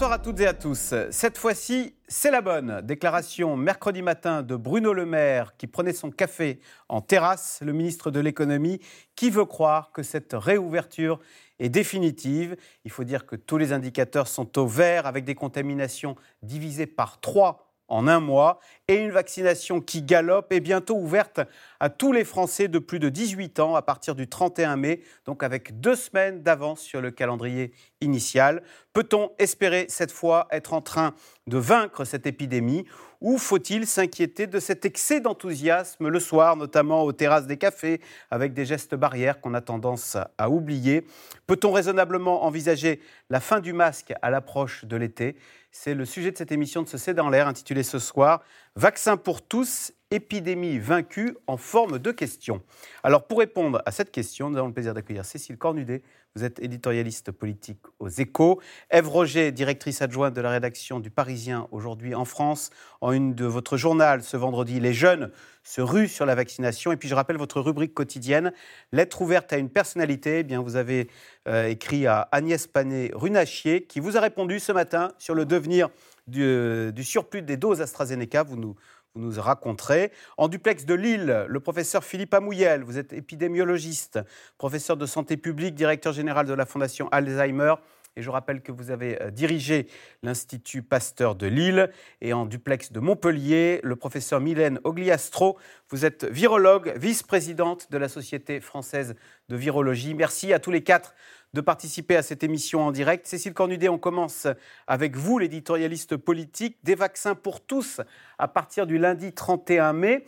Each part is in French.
Bonsoir à toutes et à tous. Cette fois-ci, c'est la bonne. Déclaration mercredi matin de Bruno Le Maire qui prenait son café en terrasse, le ministre de l'économie, qui veut croire que cette réouverture est définitive? Il faut dire que tous les indicateurs sont au vert avec des contaminations divisées par trois en un mois et une vaccination qui galope est bientôt ouverte à tous les Français de plus de 18 ans à partir du 31 mai, donc avec deux semaines d'avance sur le calendrier initial. Peut-on espérer cette fois être en train de vaincre cette épidémie ou faut-il s'inquiéter de cet excès d'enthousiasme le soir, notamment aux terrasses des cafés, avec des gestes barrières qu'on a tendance à oublier? Peut-on raisonnablement envisager la fin du masque à l'approche de l'été? C'est le sujet de cette émission de ce C'est dans l'air, intitulée ce soir Vaccin pour tous, épidémie vaincue en forme de question. Alors pour répondre à cette question, nous avons le plaisir d'accueillir Cécile Cornudet, vous êtes éditorialiste politique aux échos. Ève Roger, directrice adjointe de la rédaction du Parisien aujourd'hui en France, en une de votre journal ce vendredi, Les jeunes se ruent sur la vaccination. Et puis je rappelle votre rubrique quotidienne, Lettre ouverte à une personnalité. Eh bien, vous avez euh, écrit à Agnès Panay-Runachier qui vous a répondu ce matin sur le devenir du, euh, du surplus des doses AstraZeneca. Vous nous vous nous raconterez. En duplex de Lille, le professeur Philippe Amouyel, vous êtes épidémiologiste, professeur de santé publique, directeur général de la Fondation Alzheimer. Et je rappelle que vous avez euh, dirigé l'Institut Pasteur de Lille. Et en duplex de Montpellier, le professeur Mylène Ogliastro, vous êtes virologue, vice-présidente de la Société française de virologie. Merci à tous les quatre de participer à cette émission en direct. Cécile Cornudet, on commence avec vous, l'éditorialiste politique, des vaccins pour tous à partir du lundi 31 mai.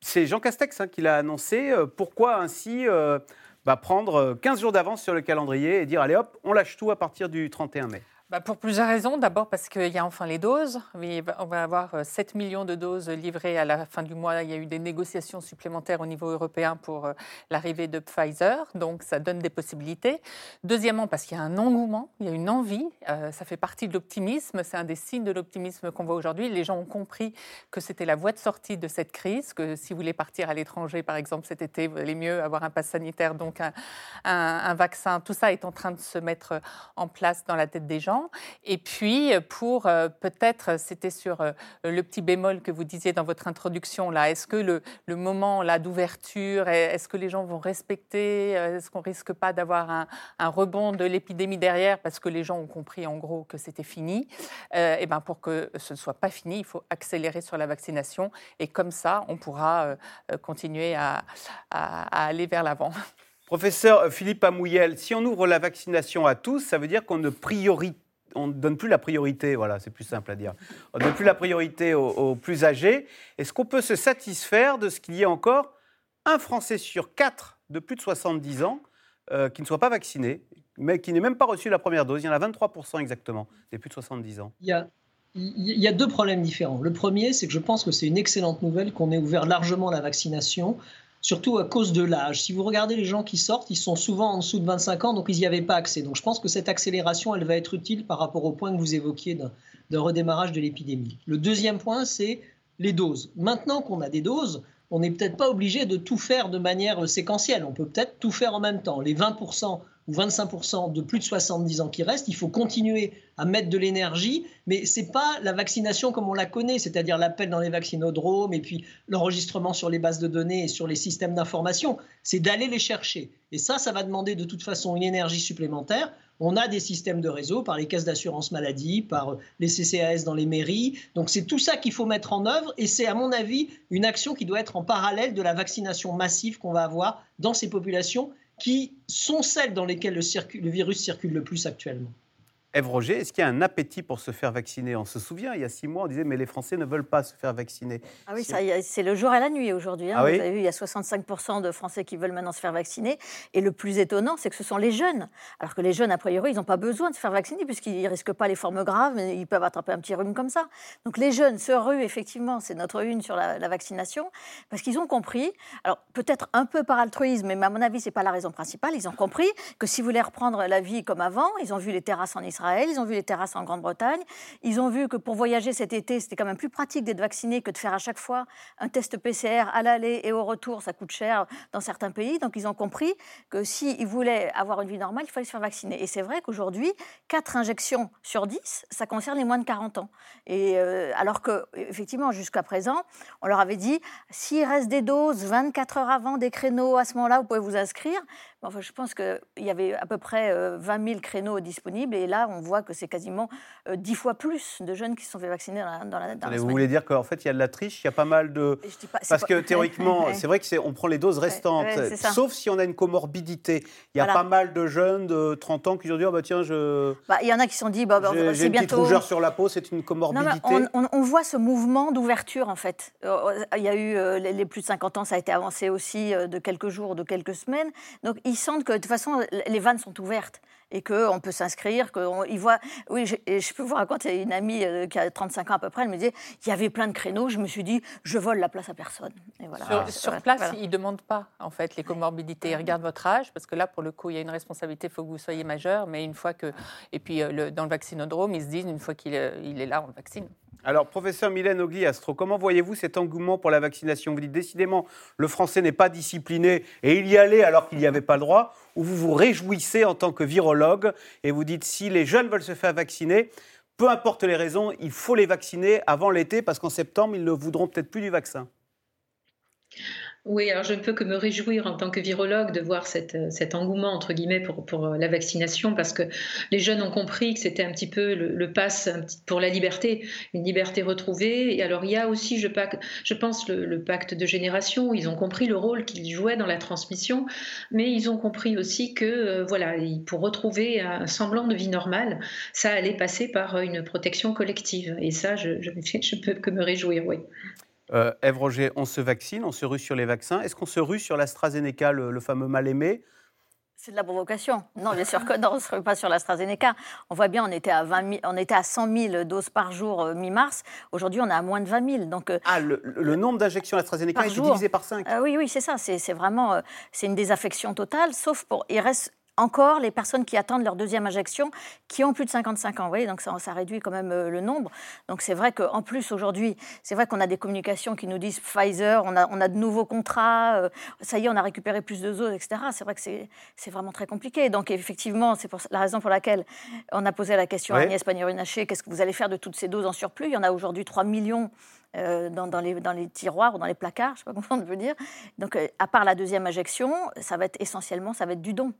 C'est Jean Castex hein, qui l'a annoncé. Euh, pourquoi ainsi euh, bah, prendre 15 jours d'avance sur le calendrier et dire allez hop, on lâche tout à partir du 31 mai? Bah, pour plusieurs raisons. D'abord parce qu'il y a enfin les doses. On va avoir 7 euh, millions de doses livrées à la fin du mois. Il y a eu des négociations supplémentaires au niveau européen pour euh, l'arrivée de Pfizer. Donc ça donne des possibilités. Deuxièmement parce qu'il y a un engouement, il y a une envie. Euh, ça fait partie de l'optimisme. C'est un des signes de l'optimisme qu'on voit aujourd'hui. Les gens ont compris que c'était la voie de sortie de cette crise, que si vous voulez partir à l'étranger, par exemple, cet été, vous allez mieux avoir un pass sanitaire, donc un, un vaccin. Tout ça est en train de se mettre en place dans la tête des gens. Et puis, pour euh, peut-être, c'était sur euh, le petit bémol que vous disiez dans votre introduction, là, est-ce que le, moment d'ouverture, est-ce que les gens vont respecter euh, Est-ce qu'on risque pas d'avoir un, rebond de l'épidémie derrière parce que les gens ont compris en gros que c'était fini? Et eh ben pour que ce ne soit pas fini, il faut accélérer sur la vaccination. Et comme ça, on pourra continuer à, à, à aller vers l'avant. Professeur Philippe Amouyel, si on ouvre la vaccination à tous, ça veut dire qu'on ne priorise on ne donne plus la priorité, voilà, c'est plus simple à dire. On ne donne plus la priorité aux, plus âgés. Est-ce qu'on peut se satisfaire de ce qu'il y ait encore un Français sur quatre de plus de 70 ans euh, qui ne soit pas vacciné, mais qui n'ait même pas reçu la première dose? Il y en a 23% exactement des plus de 70 ans. Il y a deux problèmes différents. Le premier, c'est que je pense que c'est une excellente nouvelle qu'on ait ouvert largement la vaccination surtout à cause de l'âge. Si vous regardez les gens qui sortent, ils sont souvent en dessous de 25 ans, donc ils n'y avaient pas accès. Donc je pense que cette accélération, elle va être utile par rapport au point que vous évoquiez d'un redémarrage de l'épidémie. Le deuxième point, c'est les doses. Maintenant qu'on a des doses, on n'est peut-être pas obligé de tout faire de manière séquentielle. On peut peut-être tout faire en même temps. Les 20% ou 25% de plus de 70 ans qui restent, il faut continuer à mettre de l'énergie, mais ce n'est pas la vaccination comme on la connaît, c'est-à-dire l'appel dans les vaccinodromes et puis l'enregistrement sur les bases de données et sur les systèmes d'information. C'est d'aller les chercher. Et ça, ça va demander de toute façon une énergie supplémentaire. On a des systèmes de réseau par les caisses d'assurance maladie, par les CCAS dans les mairies. Donc c'est tout ça qu'il faut mettre en œuvre et c'est à mon avis une action qui doit être en parallèle de la vaccination massive qu'on va avoir dans ces populations qui sont celles dans lesquelles le, virus circule le plus actuellement. Ève Roger, est-ce qu'il y a un appétit pour se faire vacciner? On se souvient, il y a six mois, on disait mais les Français ne veulent pas se faire vacciner. Ah oui, c'est le jour et la nuit aujourd'hui. Hein. Ah Vous avez vu, il y a 65% de Français qui veulent maintenant se faire vacciner. Et le plus étonnant, c'est que ce sont les jeunes. Alors que les jeunes, a priori, ils n'ont pas besoin de se faire vacciner puisqu'ils ne risquent pas les formes graves, mais ils peuvent attraper un petit rhume comme ça. Donc les jeunes se ruent, effectivement, c'est notre une sur la, vaccination, parce qu'ils ont compris, alors peut-être un peu par altruisme, mais à mon avis, ce n'est pas la raison principale, ils ont compris que si vous voulez reprendre la vie comme avant, ils ont vu les terrasses en Israël Ils ont vu les terrasses en Grande-Bretagne, ils ont vu que pour voyager cet été, c'était quand même plus pratique d'être vacciné que de faire à chaque fois un test PCR à l'aller et au retour, ça coûte cher dans certains pays. Donc ils ont compris que s'ils voulaient avoir une vie normale, il fallait se faire vacciner. Et c'est vrai qu'aujourd'hui, 4 injections sur 10, ça concerne les moins de 40 ans. Et euh, alors que, effectivement, jusqu'à présent, on leur avait dit, s'il reste des doses 24 heures avant des créneaux, à ce moment-là, vous pouvez vous inscrire. Enfin, je pense qu'il y avait à peu près 20 euh, 000 créneaux disponibles et là, on voit que c'est quasiment 10 euh, fois plus de jeunes qui se sont fait vacciner dans la, dans Vous voulez dire qu'en fait, il y a de la triche, il y a pas mal de... Parce que théoriquement, c'est vrai qu'on prend les doses restantes, sauf si on a une comorbidité. Il y a pas mal de jeunes de 30 ans qui ont dit, oh, bah tiens, je... Bah, il y en a qui se sont dit, bah, bah c'est bientôt... J'ai rougeur sur la peau, c'est une comorbidité. on, voit ce mouvement d'ouverture, en fait. Euh, il y a eu les plus de 50 ans, ça a été avancé aussi de quelques jours, de quelques semaines. Donc, sentent que de toute façon, les vannes sont ouvertes et qu'on peut s'inscrire, qu'ils voient... Oui, je, je, peux vous raconter une amie euh, qui a 35 ans à peu près, elle me disait, il y avait plein de créneaux, je me suis dit, je vole la place à personne. Et voilà. Sur, place, ils ne demandent pas, en fait, les comorbidités. Ils regardent votre âge, parce que là, pour le coup, il y a une responsabilité, il faut que vous soyez majeur, mais une fois que... Et puis, euh, le, dans le vaccinodrome, ils se disent, une fois qu'il est, il est là, on le vaccine. Alors, professeur Mylène Ogli-Astro, comment voyez-vous cet engouement pour la vaccination? Vous dites décidément, le français n'est pas discipliné et il y allait alors qu'il n'y avait pas le droit, ou vous vous réjouissez en tant que virologue et vous dites si les jeunes veulent se faire vacciner, peu importe les raisons, il faut les vacciner avant l'été parce qu'en septembre, ils ne voudront peut-être plus du vaccin. Oui, alors je ne peux que me réjouir en tant que virologue de voir euh, cet engouement, entre guillemets, pour, euh, la vaccination, parce que les jeunes ont compris que c'était un petit peu le, pass pour la liberté, une liberté retrouvée. Et alors il y a aussi, je, je pense, le, pacte de génération, ils ont compris le rôle qu'ils jouaient dans la transmission, mais ils ont compris aussi que, euh, voilà, pour retrouver un semblant de vie normale, ça allait passer par une protection collective. Et ça, je ne peux que me réjouir, oui. Euh, Ève Roger, on se vaccine, on se rue sur les vaccins. Est-ce qu'on se rue sur l'AstraZeneca, le, fameux mal-aimé c'est de la provocation. Non, bien sûr que non, on ne se rue pas sur l'AstraZeneca. On voit bien, on était à, 20 on était à 100 000 doses par jour euh, mi-mars. Aujourd'hui, on est à moins de 20 000. Donc, euh, ah, le, nombre d'injections AstraZeneca est divisé par 5 Oui, oui, c'est ça. C'est vraiment c'est une désaffection totale, sauf pour. Il reste encore les personnes qui attendent leur deuxième injection, qui ont plus de 55 ans. Vous voyez, donc ça, ça réduit quand même euh, le nombre. Donc c'est vrai qu'en plus aujourd'hui, c'est vrai qu'on a des communications qui nous disent Pfizer, on a, on a de nouveaux contrats, euh, ça y est, on a récupéré plus de doses, etc. C'est vrai que c'est vraiment très compliqué. Donc effectivement, c'est la raison pour laquelle on a posé la question à Agnès Pannier-Runacher, qu'est-ce que vous allez faire de toutes ces doses en surplus? Il y en a aujourd'hui 3 millions euh, dans, dans, les, dans, les, tiroirs ou dans les placards, je ne sais pas comment on peut dire. Donc, à part la deuxième injection, ça va être essentiellement, ça va être du don.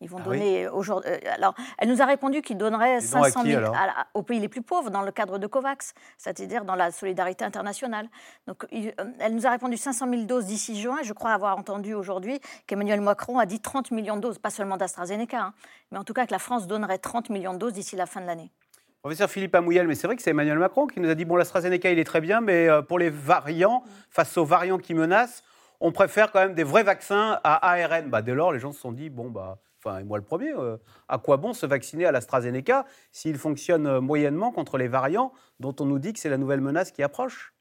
Ils vont ah donner aujourd'hui. Euh, alors, elle nous a répondu qu'ils donneraient 500 000 aux pays les plus pauvres dans le cadre de COVAX, c'est-à-dire dans la solidarité internationale. Donc, euh, elle nous a répondu 500 000 doses d'ici juin. Je crois avoir entendu aujourd'hui qu'Emmanuel Macron a dit 30 millions de doses, pas seulement d'AstraZeneca, hein, mais en tout cas que la France donnerait 30 millions de doses d'ici la fin de l'année. Professeur Philippe Amouyel, mais c'est vrai que c'est Emmanuel Macron qui nous a dit bon, l'AstraZeneca, il est très bien, mais euh, pour les variants, face aux variants qui menacent, on préfère quand même des vrais vaccins à ARN. Bah, dès lors, les gens se sont dit bon, bah et moi le premier, euh, à quoi bon se vacciner à l'AstraZeneca s'il fonctionne euh, moyennement contre les variants dont on nous dit que c'est la nouvelle menace qui approche?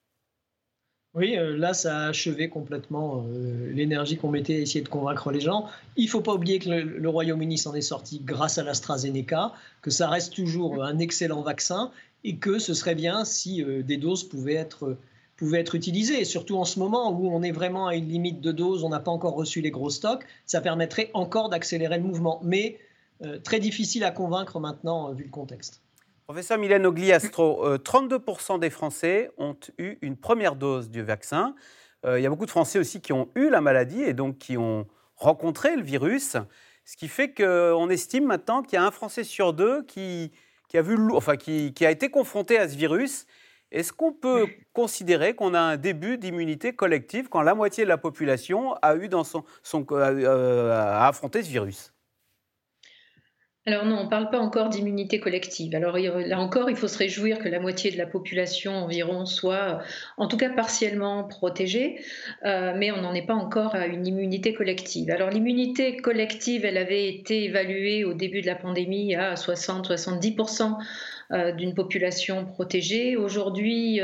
Oui, euh, là, ça a achevé complètement l'énergie qu'on mettait à essayer de convaincre les gens. Il ne faut pas oublier que le, Royaume-Uni s'en est sorti grâce à l'AstraZeneca, que ça reste toujours un excellent vaccin et que ce serait bien si des doses pouvaient être pouvait être utilisé. Surtout en ce moment où on est vraiment à une limite de dose, on n'a pas encore reçu les gros stocks, ça permettrait encore d'accélérer le mouvement. Mais euh, très difficile à convaincre maintenant, euh, vu le contexte. Professeur Mylène Ogliastro, 32% euh, des Français ont eu une première dose du vaccin. il y a beaucoup de Français aussi qui ont eu la maladie et donc qui ont rencontré le virus. Ce qui fait qu'on estime maintenant qu'il y a un Français sur deux qui, a, vu, enfin, qui a été confronté à ce virus est-ce qu'on peut considérer qu'on a un début d'immunité collective quand la moitié de la population a eu dans son, son euh, affronté ce virus? Alors non, on ne parle pas encore d'immunité collective. Alors là encore, il faut se réjouir que la moitié de la population environ soit, en tout cas partiellement protégée, euh, mais on n'en est pas encore à une immunité collective. Alors l'immunité collective, elle avait été évaluée au début de la pandémie à 60-70% d'une population protégée. Aujourd'hui,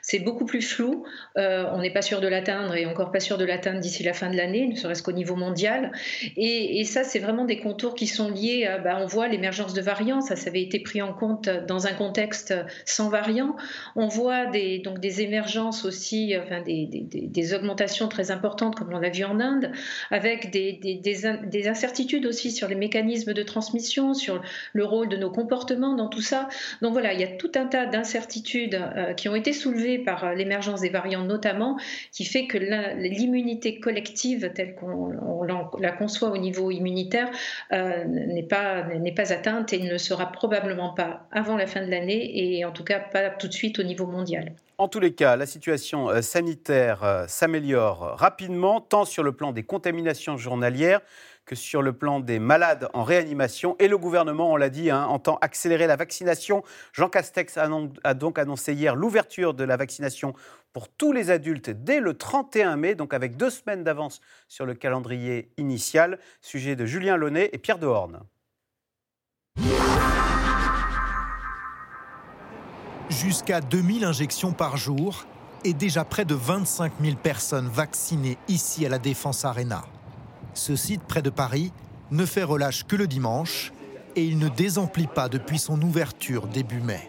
c'est beaucoup plus flou. on n'est pas sûr de l'atteindre et encore pas sûr de l'atteindre d'ici la fin de l'année, ne serait-ce qu'au niveau mondial. Et, ça, c'est vraiment des contours qui sont liés à, bah, on voit l'émergence de variants, ça, ça avait été pris en compte dans un contexte sans variants. On voit des, donc des émergences aussi, enfin des, des, des augmentations très importantes comme on l'a vu en Inde, avec des, des, incertitudes aussi sur les mécanismes de transmission, sur le rôle de nos comportements dans tout ça. Donc voilà, il y a tout un tas d'incertitudes euh, qui ont été soulevées par euh, l'émergence des variants notamment, qui fait que l'immunité collective telle qu'on la conçoit au niveau immunitaire euh, n'est pas, pas atteinte et ne sera probablement pas avant la fin de l'année et en tout cas pas tout de suite au niveau mondial. En tous les cas, la situation sanitaire s'améliore rapidement, tant sur le plan des contaminations journalières que sur le plan des malades en réanimation. Et le gouvernement, on l'a dit, hein, entend accélérer la vaccination. Jean Castex a donc annoncé hier l'ouverture de la vaccination pour tous les adultes dès le 31 mai, donc avec deux semaines d'avance sur le calendrier initial. Sujet de Julien Launay et Pierre Dehorne. Jusqu'à 2000 injections par jour et déjà près de 25 000 personnes vaccinées ici à la Défense Arena. Ce site près de Paris ne fait relâche que le dimanche et il ne désemplit pas depuis son ouverture début mai.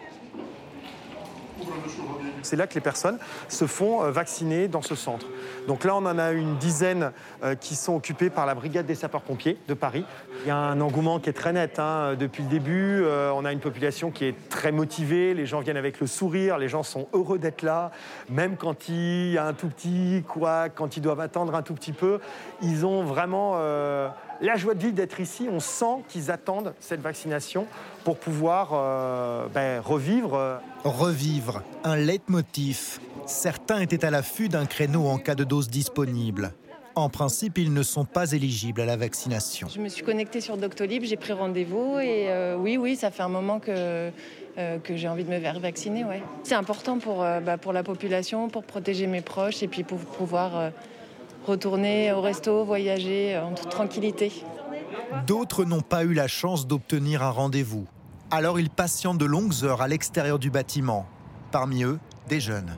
C'est là que les personnes se font euh, vacciner dans ce centre. Donc là, on en a une dizaine euh, qui sont occupées par la brigade des sapeurs-pompiers de Paris. Il y a un engouement qui est très net. Hein. Depuis le début, euh, on a une population qui est très motivée. Les gens viennent avec le sourire. Les gens sont heureux d'être là. Même quand il y a un tout petit quoi, quand ils doivent attendre un tout petit peu, ils ont vraiment la joie de vivre d'être ici. On sent qu'ils attendent cette vaccination pour pouvoir euh, ben, revivre. Revivre, un leitmotiv. Certains étaient à l'affût d'un créneau en cas de dose disponible. En principe, ils ne sont pas éligibles à la vaccination. Je me suis connectée sur Doctolib, j'ai pris rendez-vous et euh, oui, oui, ça fait un moment que, euh, que j'ai envie de me faire vacciner. Ouais. C'est important pour, bah, pour la population, pour protéger mes proches et puis pour pouvoir retourner au resto, voyager en toute tranquillité. D'autres n'ont pas eu la chance d'obtenir un rendez-vous. Alors ils patientent de longues heures à l'extérieur du bâtiment. Parmi eux, des jeunes.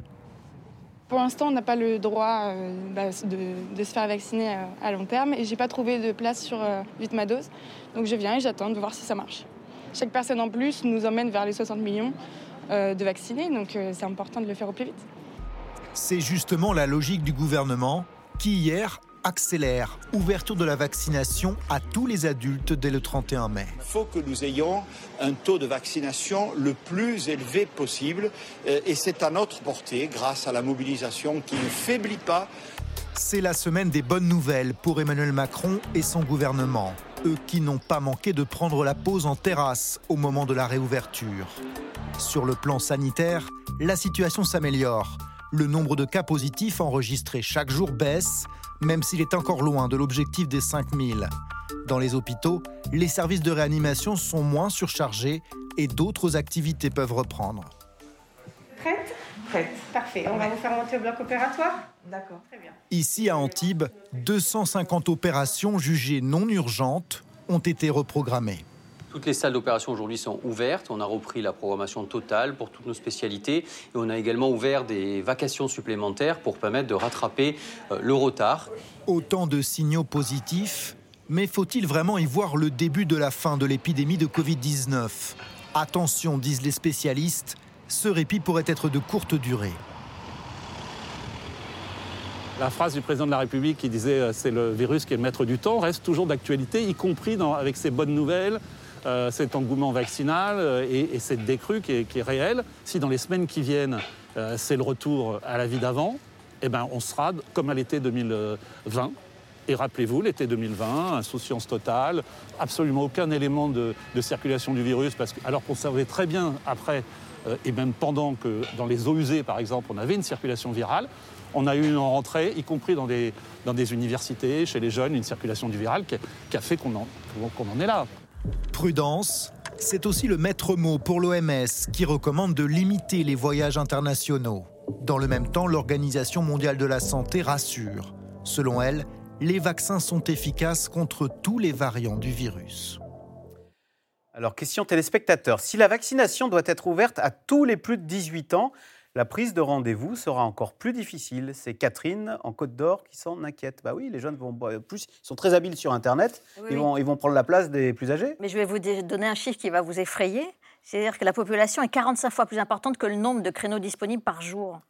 Pour l'instant, on n'a pas le droit euh, bah, de, se faire vacciner euh, à long terme et j'ai pas trouvé de place sur euh, ma dose. Donc je viens et j'attends de voir si ça marche. Chaque personne en plus nous emmène vers les 60 millions de vaccinés, donc c'est important de le faire au plus vite. C'est justement la logique du gouvernement qui hier accélère ouverture de la vaccination à tous les adultes dès le 31 mai. Il faut que nous ayons un taux de vaccination le plus élevé possible euh, et c'est à notre portée grâce à la mobilisation qui ne faiblit pas. C'est la semaine des bonnes nouvelles pour Emmanuel Macron et son gouvernement, eux qui n'ont pas manqué de prendre la pause en terrasse au moment de la réouverture. Sur le plan sanitaire, la situation s'améliore. Le nombre de cas positifs enregistrés chaque jour baisse, même s'il est encore loin de l'objectif des 5000. Dans les hôpitaux, les services de réanimation sont moins surchargés et d'autres activités peuvent reprendre. Prête? Prête. Parfait. On va vous faire monter au bloc opératoire? D'accord. Très bien. Ici à Antibes, 250 opérations jugées non urgentes ont été reprogrammées. Toutes les salles d'opération aujourd'hui sont ouvertes. On a repris la programmation totale pour toutes nos spécialités. Et on a également ouvert des vacations supplémentaires pour permettre de rattraper euh, le retard. Autant de signaux positifs, mais faut-il vraiment y voir le début de la fin de l'épidémie de Covid-19 Attention, disent les spécialistes, ce répit pourrait être de courte durée. La phrase du président de la République qui disait euh, c'est le virus qui est le maître du temps reste toujours d'actualité, y compris avec ces bonnes nouvelles euh, cet engouement vaccinal euh, et, cette décrue qui est, réelle. Si dans les semaines qui viennent, euh, c'est le retour à la vie d'avant, eh ben, on sera comme à l'été 2020. Et rappelez-vous, l'été 2020, insouciance totale, absolument aucun élément de, circulation du virus, parce que, alors qu'on savait très bien après, et même pendant que dans les eaux usées, par exemple, on avait une circulation virale, on a eu une rentrée, y compris dans des, universités, chez les jeunes, une circulation du viral qui, a fait qu'on en est là. Prudence, c'est aussi le maître mot pour l'OMS qui recommande de limiter les voyages internationaux. Dans le même temps, l'Organisation mondiale de la santé rassure. Selon elle, les vaccins sont efficaces contre tous les variants du virus. Alors, question téléspectateur. Si la vaccination doit être ouverte à tous les plus de 18 ans, la prise de rendez-vous sera encore plus difficile. C'est Catherine en Côte d'Or qui s'en inquiète. Bah oui, les jeunes vont plus, ils sont très habiles sur Internet. ils, vont, ils vont prendre la place des plus âgés. Mais je vais vous donner un chiffre qui va vous effrayer. C'est-à-dire que la population est 45 fois plus importante que le nombre de créneaux disponibles par jour,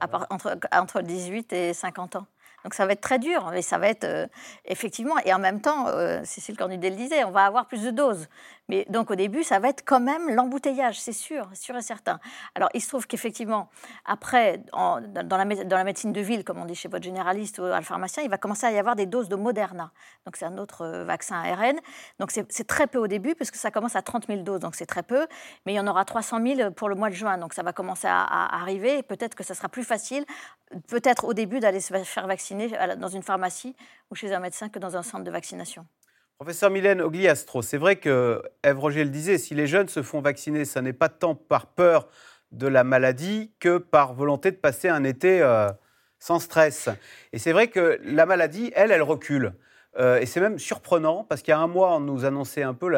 bah, entre, entre 18 et 50 ans. Donc ça va être très dur, mais ça va être euh, effectivement, et en même temps, euh, Cécile Cornudel le disait, on va avoir plus de doses. Mais donc au début, ça va être quand même l'embouteillage, c'est sûr, sûr et certain. Alors il se trouve qu'effectivement, après, dans, la, médecine de ville, comme on dit chez votre généraliste ou le pharmacien, il va commencer à y avoir des doses de Moderna. Donc c'est un autre euh, vaccin ARN. Donc c'est très peu au début, puisque ça commence à 30 000 doses, donc c'est très peu. Mais il y en aura 300 000 pour le mois de juin, donc ça va commencer à, à arriver. Peut-être que ça sera plus facile, peut-être au début, d'aller se faire vacciner dans une pharmacie ou chez un médecin que dans un centre de vaccination. Professeur Mylène Ogliastro, c'est vrai que Ève Roger le disait, si les jeunes se font vacciner, ce n'est pas tant par peur de la maladie que par volonté de passer un été euh, sans stress. Et c'est vrai que la maladie, elle, elle recule. Euh, et c'est même surprenant parce qu'il y a un mois, on nous annonçait un peu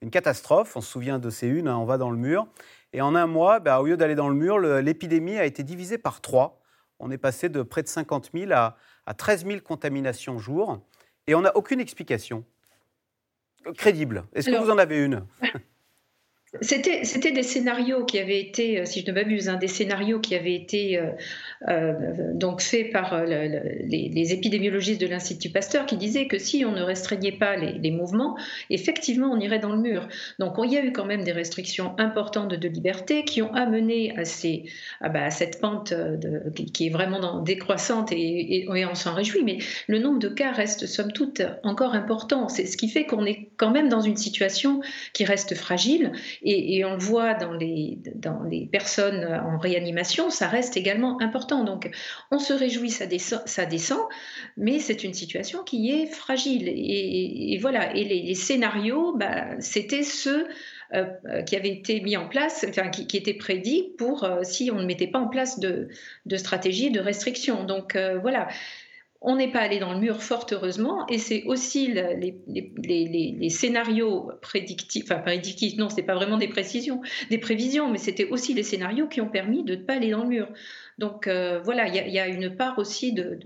une catastrophe. On se souvient de ces unes, hein, on va dans le mur. Et en un mois, bah, au lieu d'aller dans le mur, l'épidémie a été divisée par trois. On est passé de près de 50 000 à, à 13 000 contaminations jour. Et on n'a aucune explication crédible. Est-ce que vous en avez une? C'était, des scénarios qui avaient été, euh, si je ne m'abuse, hein, des scénarios qui avaient été euh, euh, donc faits par les, épidémiologistes de l'Institut Pasteur qui disaient que si on ne restreignait pas les, mouvements, effectivement, on irait dans le mur. Donc il y a eu quand même des restrictions importantes de liberté qui ont amené à, ces, bah, cette pente qui est vraiment décroissante et, et, on s'en réjouit. Mais le nombre de cas reste somme toute encore important. C'est ce qui fait qu'on est quand même dans une situation qui reste fragile et, on le voit dans les, dans les personnes en réanimation, ça reste également important. Donc on se réjouit, ça descend, ça descend mais c'est une situation qui est fragile. Et, voilà, et les, scénarios, bah, c'était ceux euh, qui avaient été mis en place, enfin, qui, étaient prédits pour euh, si on ne mettait pas en place de, de stratégie de restriction. Donc euh, voilà, on n'est pas allé dans le mur, fort heureusement, et c'est aussi les, scénarios prédictifs, enfin prédictifs, non, c'est pas vraiment des précisions, des prévisions, mais c'était aussi les scénarios qui ont permis de ne pas aller dans le mur. Donc euh, voilà, il y, a une part aussi de,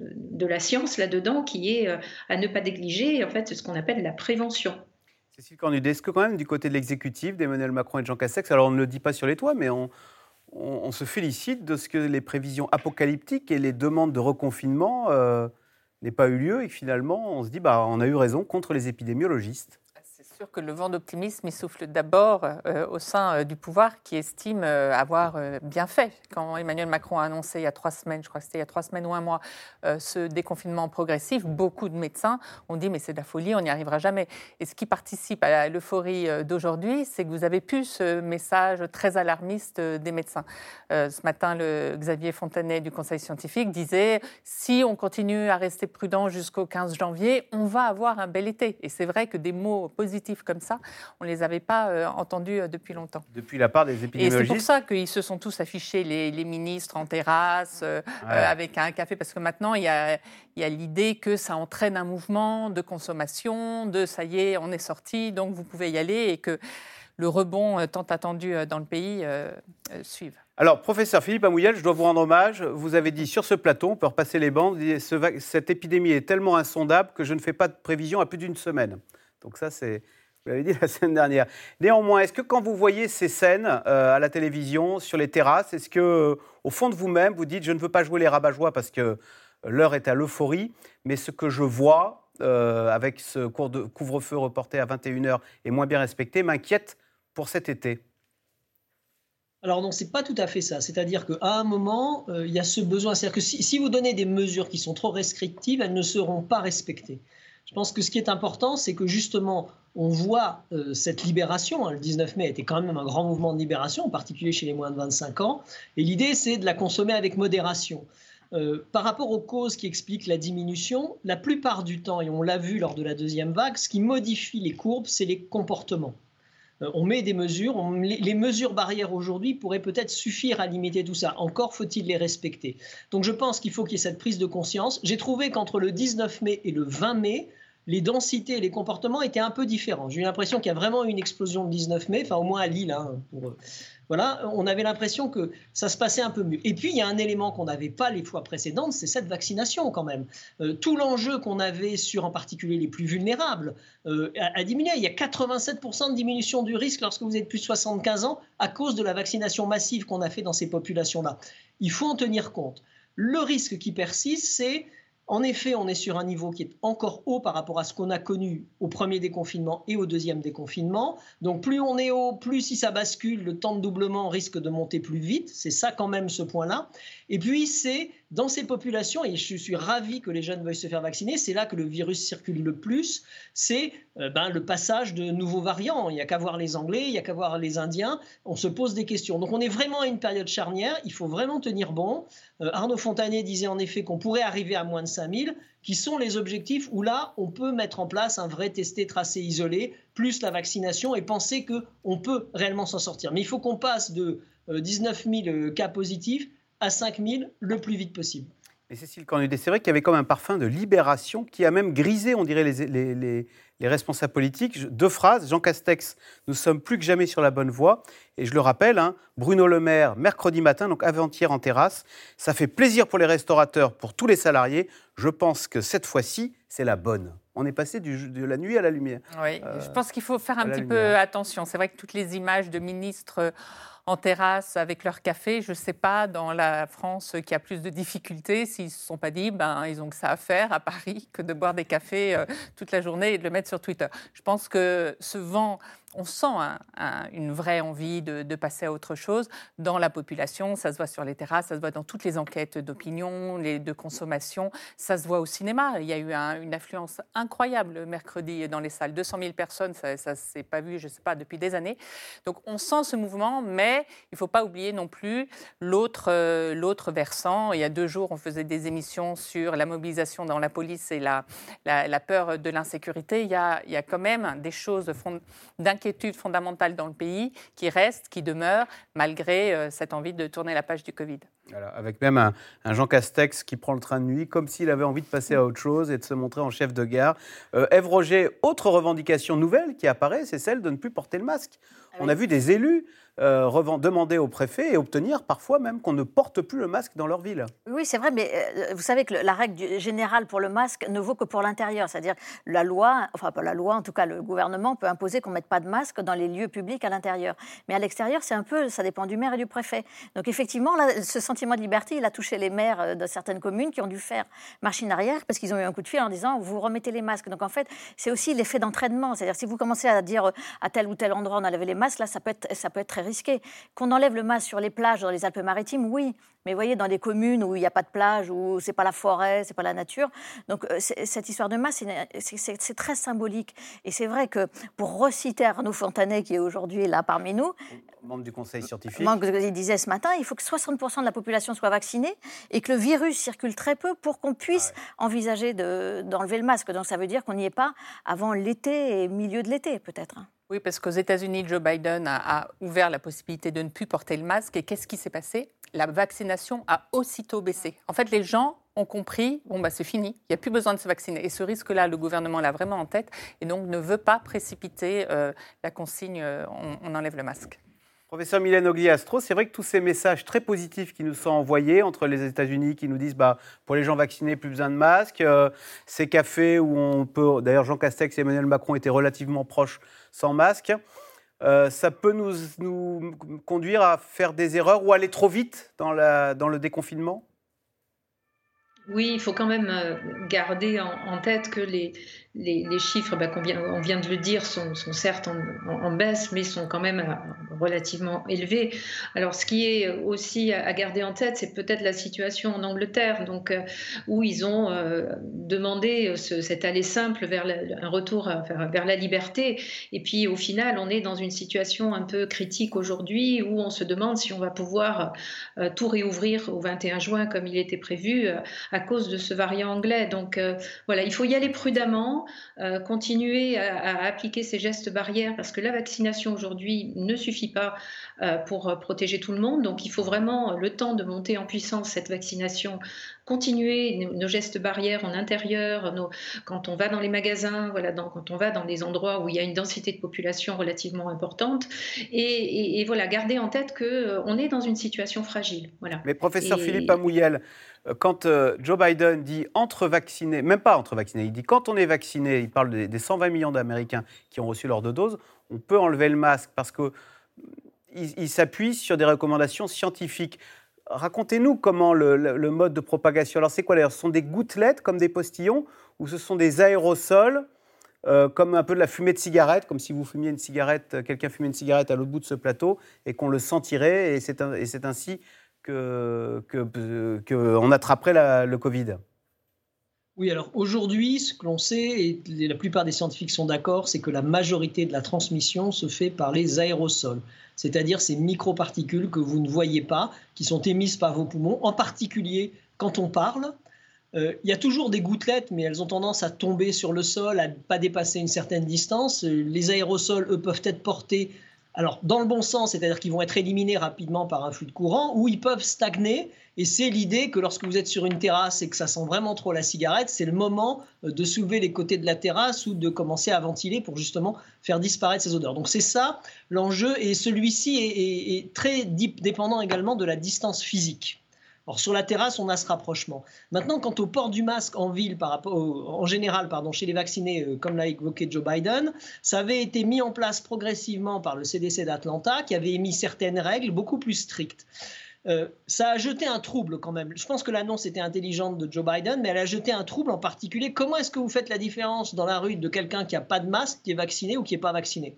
la science là-dedans qui est euh, à ne pas négliger, en fait, ce qu'on appelle la prévention. Cécile Cornudet, est-ce que quand même du côté de l'exécutif, d'Emmanuel Macron et de Jean Castex, alors on ne le dit pas sur les toits, mais on, on, se félicite de ce que les prévisions apocalyptiques et les demandes de reconfinement euh, n'ait pas eu lieu et que finalement on se dit bah on a eu raison contre les épidémiologistes que le vent d'optimisme souffle d'abord euh, au sein euh, du pouvoir qui estime euh, avoir bien fait. Quand Emmanuel Macron a annoncé il y a trois semaines, je crois que c'était il y a trois semaines ou un mois, ce déconfinement progressif, beaucoup de médecins ont dit mais c'est de la folie, on n'y arrivera jamais. Et ce qui participe à l'euphorie d'aujourd'hui, c'est que vous avez pu ce message très alarmiste des médecins. ce matin, Xavier Fontanet du Conseil scientifique disait si on continue à rester prudent jusqu'au 15 janvier, on va avoir un bel été. Et c'est vrai que des mots positifs comme ça, on ne les avait pas euh, entendus euh, depuis longtemps. Depuis la part des épidémiologistes Et c'est pour ça qu'ils se sont tous affichés, les, ministres en terrasse, euh, avec un café, parce que maintenant, il y a, il y a l'idée que ça entraîne un mouvement de consommation, de ça y est, on est sorti, donc vous pouvez y aller, et que le rebond tant attendu dans le pays suive. Alors, professeur Philippe Amouyel, je dois vous rendre hommage. Vous avez dit sur ce plateau, on peut repasser les bandes, cette épidémie est tellement insondable que je ne fais pas de prévision à plus d'une semaine. Donc ça, c'est vous l'avez dit la semaine dernière. Néanmoins, est-ce que quand vous voyez ces scènes euh, à la télévision, sur les terrasses, est-ce que, euh, au fond de vous-même, vous dites je ne veux pas jouer les rabat parce que l'heure est à l'euphorie, mais ce que je vois euh, avec ce couvre-feu reporté à 21h et moins bien respecté m'inquiète pour cet été alors non, c'est pas tout à fait ça. C'est-à-dire qu'à un moment, il y a ce besoin. C'est-à-dire que si, vous donnez des mesures qui sont trop restrictives, elles ne seront pas respectées. Je pense que ce qui est important, c'est que justement, on voit euh, cette libération. Hein, le 19 mai était quand même un grand mouvement de libération, en particulier chez les moins de 25 ans. Et l'idée, c'est de la consommer avec modération. Euh, par rapport aux causes qui expliquent la diminution, la plupart du temps, et on l'a vu lors de la deuxième vague, ce qui modifie les courbes, c'est les comportements. Euh, on met des mesures, les, mesures barrières aujourd'hui pourraient peut-être suffire à limiter tout ça. Encore faut-il les respecter. Donc je pense qu'il faut qu'il y ait cette prise de conscience. J'ai trouvé qu'entre le 19 mai et le 20 mai, les densités et les comportements étaient un peu différents. J'ai eu l'impression qu'il y a vraiment eu une explosion le 19 mai, enfin au moins à Lille, hein, pour, voilà, on avait l'impression que ça se passait un peu mieux. Et puis, il y a un élément qu'on n'avait pas les fois précédentes, c'est cette vaccination quand même. Euh, tout l'enjeu qu'on avait sur en particulier les plus vulnérables euh, a, diminué. Il y a 87% de diminution du risque lorsque vous êtes plus de 75 ans à cause de la vaccination massive qu'on a fait dans ces populations-là. Il faut en tenir compte. Le risque qui persiste, c'est en effet, on est sur un niveau qui est encore haut par rapport à ce qu'on a connu au premier déconfinement et au deuxième déconfinement. Donc plus on est haut, plus si ça bascule, le temps de doublement risque de monter plus vite. C'est ça quand même ce point-là. Et puis c'est dans ces populations, et je suis ravi que les jeunes veuillent se faire vacciner, c'est là que le virus circule le plus, c'est euh, ben, le passage de nouveaux variants. Il n'y a qu'à voir les Anglais, il n'y a qu'à voir les Indiens, on se pose des questions. Donc on est vraiment à une période charnière, il faut vraiment tenir bon. Euh, Arnaud Fontanier disait en effet qu'on pourrait arriver à moins de 5000, qui sont les objectifs où là, on peut mettre en place un vrai testé, tracé, isolé, plus la vaccination, et penser qu'on peut réellement s'en sortir. Mais il faut qu'on passe de 19 euh, 000 cas positifs à 5000 le plus vite possible. Et Cécile Cornudet, c'est vrai qu'il y avait comme un parfum de libération qui a même grisé, on dirait, les, les, responsables politiques. Deux phrases. Jean Castex, nous sommes plus que jamais sur la bonne voie. Et je le rappelle, hein, Bruno Le Maire, mercredi matin, donc avant-hier en terrasse. Ça fait plaisir pour les restaurateurs, pour tous les salariés. Je pense que cette fois-ci, c'est la bonne. On est passé de la nuit à la lumière. Oui, je euh, pense qu'il faut faire un petit peu attention. C'est vrai que toutes les images de ministres en terrasse avec leur café. Je ne sais pas dans la France qui a plus de difficultés s'ils ne se sont pas dit ben ils ont que ça à faire à Paris que de boire des cafés euh, toute la journée et de le mettre sur Twitter. Je pense que ce vent on sent une vraie envie de, passer à autre chose dans la population. Ça se voit sur les terrasses, ça se voit dans toutes les enquêtes d'opinion, de consommation. Ça se voit au cinéma. Il y a eu une affluence incroyable mercredi dans les salles. 200 000 personnes, ça ne s'est pas vu, je ne sais pas, depuis des années. Donc on sent ce mouvement, mais il ne faut pas oublier non plus l'autre euh, l'autre versant. Il y a deux jours, on faisait des émissions sur la mobilisation dans la police et la, peur de l'insécurité. Il, il y a quand même des choses d'inquiétude inquiétude fondamentale dans le pays qui reste, qui demeure, malgré euh, cette envie de tourner la page du Covid. avec même un, Jean Castex qui prend le train de nuit comme s'il avait envie de passer à autre chose et de se montrer en chef de gare. Euh, Ève Roger, autre revendication nouvelle qui apparaît, c'est celle de ne plus porter le masque. Ah On a vu des élus euh, demander au préfet et obtenir parfois même qu'on ne porte plus le masque dans leur ville. Oui, c'est vrai, mais euh, vous savez que la règle générale pour le masque ne vaut que pour l'intérieur. C'est-à-dire la loi, enfin pas la loi, en tout cas le gouvernement peut imposer qu'on ne mette pas de masque dans les lieux publics à l'intérieur. Mais à l'extérieur, c'est un peu, ça dépend du maire et du préfet. Donc effectivement, là, ce sentiment de liberté, il a touché les maires euh, de certaines communes qui ont dû faire machine arrière parce qu'ils ont eu un coup de fil en disant vous remettez les masques. Donc en fait, c'est aussi l'effet d'entraînement. C'est-à-dire si vous commencez à dire à tel ou tel endroit on a les masques, là ça peut être, ça peut être très risqué. Qu'on enlève le masque sur les plages dans les Alpes-Maritimes, oui. Mais vous voyez, dans des communes où il n'y a pas de plage, où c'est pas la forêt, c'est pas la nature. Donc euh, cette histoire de masque, c'est très symbolique. Et c'est vrai que pour reciter Arnaud Fontanet, qui est aujourd'hui là parmi nous, membre du Conseil scientifique, il disait ce matin, il faut que 60% de la population soit vaccinée et que le virus circule très peu pour qu'on puisse ah envisager d'enlever le masque. Donc ça veut dire qu'on n'y est pas avant l'été et milieu de l'été, peut-être. Oui, parce qu'aux États-Unis, Joe Biden a, ouvert la possibilité de ne plus porter le masque. Et qu'est-ce qui s'est passé? La vaccination a aussitôt baissé. En fait, les gens ont compris, bon, bah, c'est fini, il n'y a plus besoin de se vacciner. Et ce risque-là, le gouvernement l'a vraiment en tête et donc ne veut pas précipiter euh, la consigne euh, on, enlève le masque. Professeur Mylène Ogliastro, c'est vrai que tous ces messages très positifs qui nous sont envoyés entre les États-Unis qui nous disent bah, pour les gens vaccinés, plus besoin de masques, euh, ces cafés où on peut. D'ailleurs, Jean Castex et Emmanuel Macron étaient relativement proches sans masque. Euh, ça peut nous, nous, conduire à faire des erreurs ou aller trop vite dans, la, dans le déconfinement? Oui, il faut quand même euh, garder en tête que les, les, chiffres, bah, on vient de le dire, sont, certes en, baisse, mais sont quand même euh, relativement élevés. Alors, ce qui est aussi à, garder en tête, c'est peut-être la situation en Angleterre, donc euh, où ils ont euh, demandé cet aller simple vers un retour vers, la liberté. Et puis, au final, on est dans une situation un peu critique aujourd'hui où on se demande si on va pouvoir tout réouvrir au 21 juin comme il était prévu à cause de ce variant anglais. Donc, voilà, il faut y aller prudemment. Euh, continuer à, appliquer ces gestes barrières parce que la vaccination aujourd'hui ne suffit pas euh, pour protéger tout le monde. Donc il faut vraiment le temps de monter en puissance cette vaccination continuer nos gestes barrières en intérieur, quand on va dans les magasins, voilà, quand on va dans des endroits où il y a une densité de population relativement importante, et, voilà, garder en tête qu'on euh, est dans une situation fragile. Voilà. Mais professeur Philippe Amouyel, euh, quand euh, Joe Biden dit entre vaccinés, même pas entre vaccinés, il dit quand on est vacciné, il parle des, 120 millions d'Américains qui ont reçu leur deux doses, on peut enlever le masque parce que il s'appuie sur des recommandations scientifiques. Racontez-nous comment le, mode de propagation. Alors, c'est quoi d'ailleurs? Ce sont des gouttelettes comme des postillons ou ce sont des aérosols euh, comme un peu de la fumée de cigarette, comme si vous fumiez une cigarette, euh, quelqu'un fumait une cigarette à l'autre bout de ce plateau et qu'on le sentirait, et c'est ainsi qu'on que, attraperait le Covid. Oui, alors aujourd'hui, ce que l'on sait, et la plupart des scientifiques sont d'accord, c'est que la majorité de la transmission se fait par les aérosols c'est-à-dire ces microparticules que vous ne voyez pas, qui sont émises par vos poumons, en particulier quand on parle. Euh, il y a toujours des gouttelettes, mais elles ont tendance à tomber sur le sol, à ne pas dépasser une certaine distance. Euh, les aérosols, eux, peuvent être portés alors, dans le bon sens, c'est-à-dire qu'ils vont être éliminés rapidement par un flux de courant, ou ils peuvent stagner. Et c'est l'idée que lorsque vous êtes sur une terrasse et que ça sent vraiment trop la cigarette, c'est le moment euh, de soulever les côtés de la terrasse ou de commencer à ventiler pour justement faire disparaître ces odeurs. Donc c'est ça l'enjeu, et celui-ci est, très dépendant également de la distance physique. Or, sur la terrasse, on a ce rapprochement. Maintenant, quant au port du masque en ville, par rapport en général, pardon, chez les vaccinés, euh, comme l'a évoqué Joe Biden, ça avait été mis en place progressivement par le CDC d'Atlanta, qui avait émis certaines règles beaucoup plus strictes. Euh, ça a jeté un trouble quand même. Je pense que l'annonce était intelligente de Joe Biden, mais elle a jeté un trouble en particulier. Comment est-ce que vous faites la différence dans la rue de quelqu'un qui n'a pas de masque, qui est vacciné ou qui n'est pas vacciné?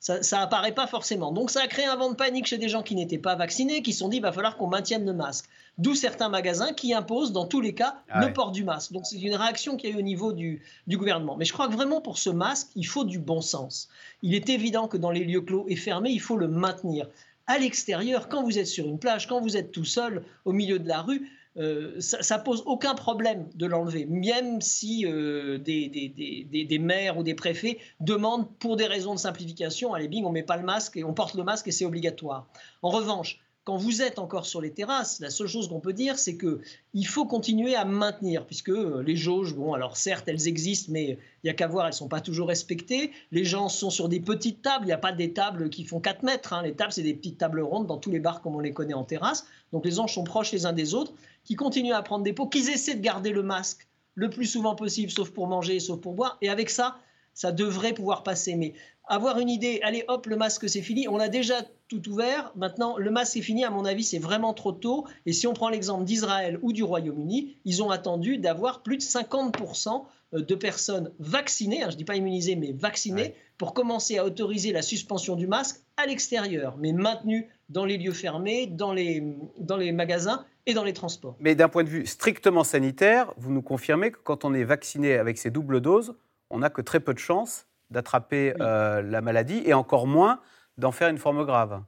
Ça, ça apparaît pas forcément. Donc ça a créé un vent de panique chez des gens qui n'étaient pas vaccinés, qui se sont dit, il va falloir qu'on maintienne le masque. D'où certains magasins qui imposent, dans tous les cas, ah le port du masque. Donc c'est une réaction qu'il y a eu au niveau du, gouvernement. Mais je crois que vraiment pour ce masque, il faut du bon sens. Il est évident que dans les lieux clos et fermés, il faut le maintenir. À l'extérieur, quand vous êtes sur une plage, quand vous êtes tout seul au milieu de la rue, euh, ça, ne pose aucun problème de l'enlever, même si euh, des, des, maires ou des préfets demandent pour des raisons de simplification, allez bing, on met pas le masque et on porte le masque et c'est obligatoire. En revanche, quand vous êtes encore sur les terrasses, la seule chose qu'on peut dire, c'est que il faut continuer à maintenir, puisque euh, les jauges, bon, alors certes, elles existent, mais il n'y a qu'à voir, elles ne sont pas toujours respectées. Les gens sont sur des petites tables, il n'y a pas des tables qui font 4 mètres. Hein. Les tables, c'est des petites tables rondes dans tous les bars comme on les connaît en terrasse. Donc les gens sont proches les uns des autres, qui continuent à prendre des pots, qu'ils essaient de garder le masque le plus souvent possible, sauf pour manger, sauf pour boire. Et avec ça, ça devrait pouvoir passer. Mais avoir une idée, allez hop, le masque c'est fini, on a déjà tout ouvert, maintenant le masque est fini, à mon avis c'est vraiment trop tôt. Et si on prend l'exemple d'Israël ou du Royaume-Uni, ils ont attendu d'avoir plus de 50% euh, de personnes vaccinées, hein, je ne dis pas immunisées, mais vaccinées, pour commencer à autoriser la suspension du masque à l'extérieur, mais maintenu dans les lieux fermés, dans les, dans les magasins et dans les transports. Mais d'un point de vue strictement sanitaire, vous nous confirmez que quand on est vacciné avec ces doubles doses, on n'a que très peu de chances d'attraper euh, la maladie et encore moins d'en faire une forme grave.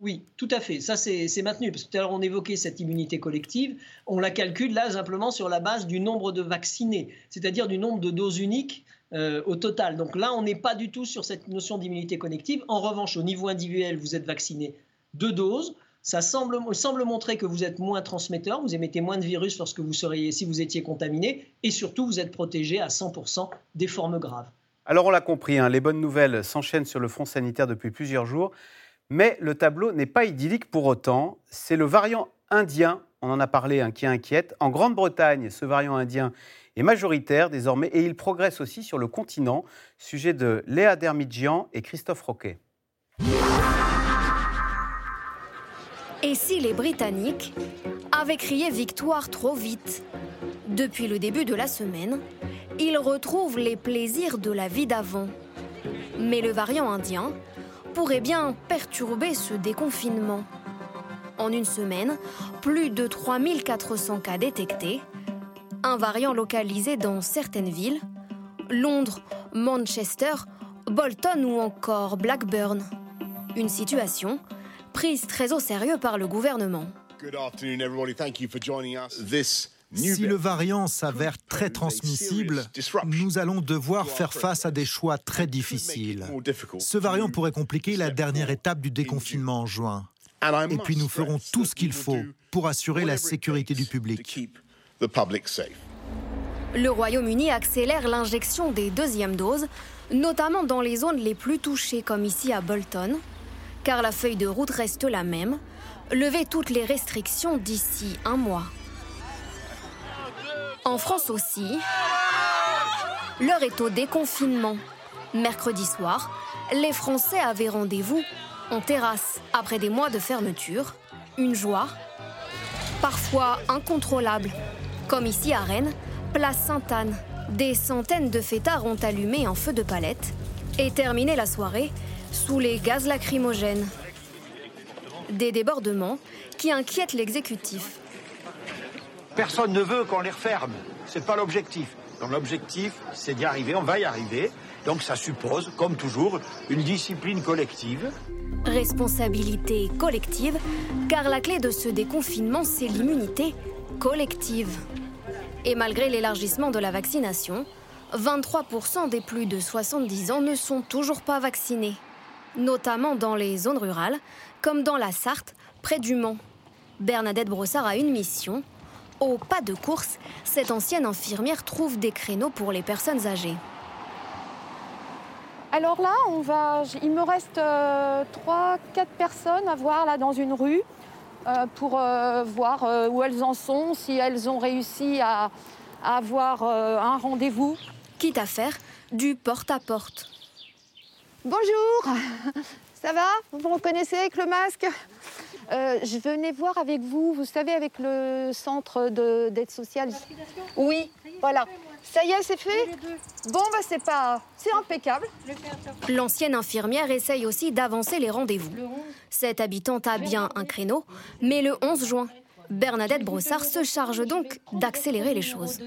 Oui, tout à fait. Ça, c'est maintenu. Parce que tout à l'heure, on évoquait cette immunité collective. On la calcule là simplement sur la base du nombre de vaccinés, c'est-à-dire du nombre de doses uniques euh, au total. Donc là, on n'est pas du tout sur cette notion d'immunité collective. En revanche, au niveau individuel, vous êtes vacciné deux doses. Ça semble, semble montrer que vous êtes moins transmetteur, vous émettez moins de virus lorsque vous seriez, si vous étiez contaminé, et surtout, vous êtes protégé à 100% des formes graves. Alors on l'a compris, hein, les bonnes nouvelles s'enchaînent sur le front sanitaire depuis plusieurs jours, mais le tableau n'est pas idyllique pour autant. C'est le variant indien, on en a parlé, hein, qui inquiète. En Grande-Bretagne, ce variant indien est majoritaire désormais et il progresse aussi sur le continent. Sujet de Léa Dermidjian et Christophe Roquet. Et si les Britanniques avaient crié victoire trop vite? Depuis le début de la semaine, ils retrouvent les plaisirs de la vie d'avant. Mais le variant indien pourrait bien perturber ce déconfinement. En une semaine, plus de 3400 cas détectés, un variant localisé dans certaines villes, Londres, Manchester, Bolton ou encore Blackburn. Une situation prise très au sérieux par le gouvernement. Si le variant s'avère très transmissible, nous allons devoir faire face à des choix très difficiles. Ce variant pourrait compliquer la dernière étape du déconfinement en juin. Et puis nous ferons tout ce qu'il faut pour assurer la sécurité du public. Le Royaume-Uni accélère l'injection des deuxièmes doses, notamment dans les zones les plus touchées comme ici à Bolton, car la feuille de route reste la même, lever toutes les restrictions d'ici un mois. En France aussi, l'heure est au déconfinement. Mercredi soir, les Français avaient rendez-vous en terrasse après des mois de fermeture. Une joie, parfois incontrôlable, comme ici à Rennes, place Sainte-Anne. Des centaines de fêtards ont allumé un feu de palette et terminé la soirée sous les gaz lacrymogènes. Des débordements qui inquiètent l'exécutif. Personne ne veut qu'on les referme. C'est pas l'objectif. Donc l'objectif, c'est d'y arriver. On va y arriver. Donc ça suppose, comme toujours, une discipline collective. Responsabilité collective, car la clé de ce déconfinement, c'est l'immunité collective. Et malgré l'élargissement de la vaccination, 23% des plus de 70 ans ne sont toujours pas vaccinés, notamment dans les zones rurales, comme dans la Sarthe, près du Mans. Bernadette Brossard a une mission. Au pas de course, cette ancienne infirmière trouve des créneaux pour les personnes âgées. Alors là, on va, il me reste 3-4 euh, personnes à voir là dans une rue. Euh, pour euh, voir où elles en sont, si elles ont réussi à, avoir un rendez-vous. Quitte à faire du porte-à-porte. Bonjour, ça va? Vous me reconnaissez avec le masque? Je venais voir avec vous, vous savez, avec le centre d'aide sociale. Oui, voilà. Ça y est, c'est fait Bon, bah c'est pas... C'est impeccable. L'ancienne infirmière essaye aussi d'avancer les rendez-vous. Cette habitante a bien un créneau, mais le 11 juin, Bernadette Brossard se charge donc d'accélérer les choses.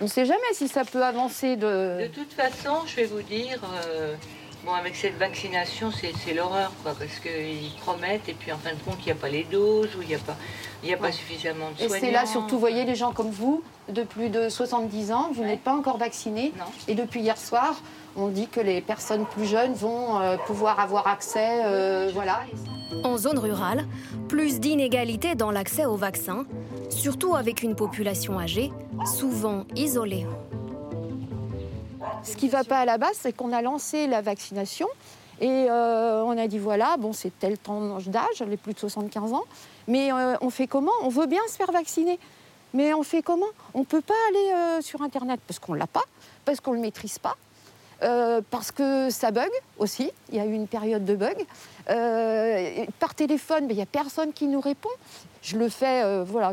On ne sait jamais si ça peut avancer de... De toute façon, je vais vous dire, euh, bon, avec cette vaccination, c'est l'horreur, quoi, parce qu'ils promettent et puis en fin de compte, il n'y a pas les doses ou il n'y a pas... Il n'y a pas suffisamment de soignants. Et c'est là surtout, vous voyez, les gens comme vous, de plus de 70 ans, vous n'êtes pas encore vaccinés. Et depuis hier soir, on dit que les personnes plus jeunes vont euh, pouvoir avoir accès. Euh, voilà. En zone rurale, plus d'inégalités dans l'accès aux vaccins, surtout avec une population âgée, souvent isolée. Ce qui ne va pas à la base, c'est qu'on a lancé la vaccination et euh, on a dit voilà, bon, c'est tel temps d'âge, les plus de 75 ans, mais euh, on fait comment? On veut bien se faire vacciner, mais on fait comment? On ne peut pas aller euh, sur Internet parce qu'on ne l'a pas, parce qu'on ne le maîtrise pas, parce que ça bug aussi. Il y a eu une période de bug. par téléphone, il n'y a personne qui nous répond. Je le fais, voilà,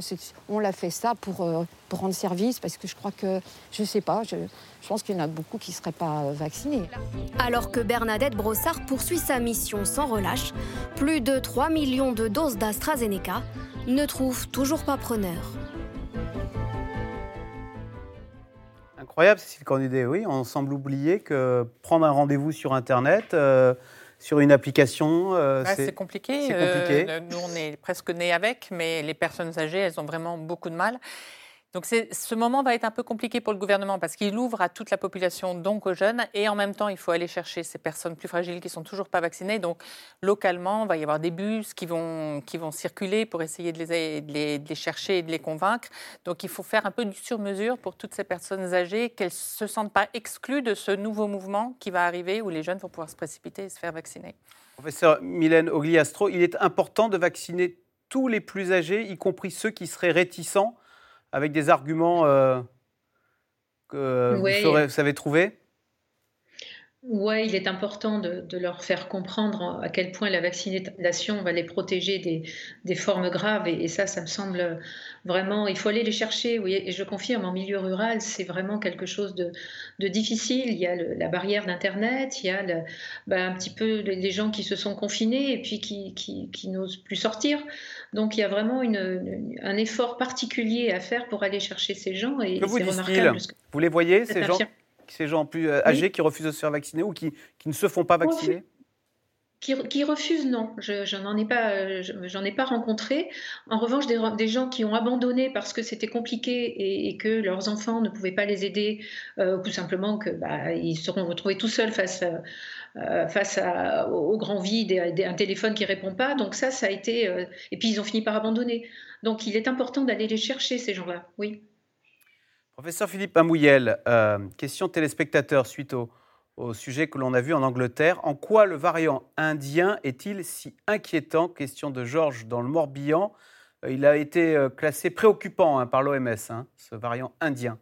on l'a fait ça pour, pour rendre service parce que je crois que, je ne sais pas, je, je pense qu'il y en a beaucoup qui ne seraient pas euh, vaccinés. Alors que Bernadette Brossard poursuit sa mission sans relâche, plus de 3 millions de doses d'AstraZeneca ne trouvent toujours pas preneur. Incroyable, Cécile Cornudet, oui. On semble oublier que prendre un rendez-vous sur Internet, euh, sur une application, euh, c'est compliqué. compliqué. nous, on est presque nés avec, mais les personnes âgées, elles ont vraiment beaucoup de mal. Donc ce moment va être un peu compliqué pour le gouvernement parce qu'il ouvre à toute la population, donc aux jeunes, et en même temps, il faut aller chercher ces personnes plus fragiles qui sont toujours pas vaccinées. Donc localement, il va y avoir des bus qui vont, qui vont circuler pour essayer de les, de les, chercher et de les convaincre. Donc il faut faire un peu du sur-mesure pour toutes ces personnes âgées, qu'elles se sentent pas exclues de ce nouveau mouvement qui va arriver où les jeunes vont pouvoir se précipiter et se faire vacciner. Professeur Mylène Ogliastro, il est important de vacciner tous les plus âgés, y compris ceux qui seraient réticents avec des arguments euh, que vous, savez trouver oui, il est important de, leur faire comprendre à quel point la vaccination va les protéger des, formes graves. Et, ça, ça me semble vraiment, il faut aller les chercher. Oui, et je confirme, en milieu rural, c'est vraiment quelque chose de, difficile. Il y a la barrière d'Internet, il y a bah, un petit peu les gens qui se sont confinés et puis qui, qui, n'osent plus sortir. Donc il y a vraiment une, un effort particulier à faire pour aller chercher ces gens. Et, vous remarquable. Vous les voyez, ces gens ces gens plus euh, âgés qui refusent de se faire vacciner ou qui, qui ne se font pas vacciner? Qui, refusent, non. Je n'en ai, pas, j'en ai pas rencontré. En revanche, des, gens qui ont abandonné parce que c'était compliqué et, que leurs enfants ne pouvaient pas les aider, euh, ou tout simplement que bah, ils seront retrouvés tout seuls face, euh, face à, au grand vide et à un téléphone qui répond pas. Donc ça, ça a été... Euh, et puis ils ont fini par abandonner. Donc il est important d'aller les chercher, ces gens-là, oui. Professeur Philippe Amouyel, question téléspectateur suite au sujet que l'on a vu en Angleterre. En quoi le variant indien est-il si inquiétant? Question de Georges dans le Morbihan. Euh, il a été euh, classé préoccupant hein, par l'OMS, hein, ce variant indien.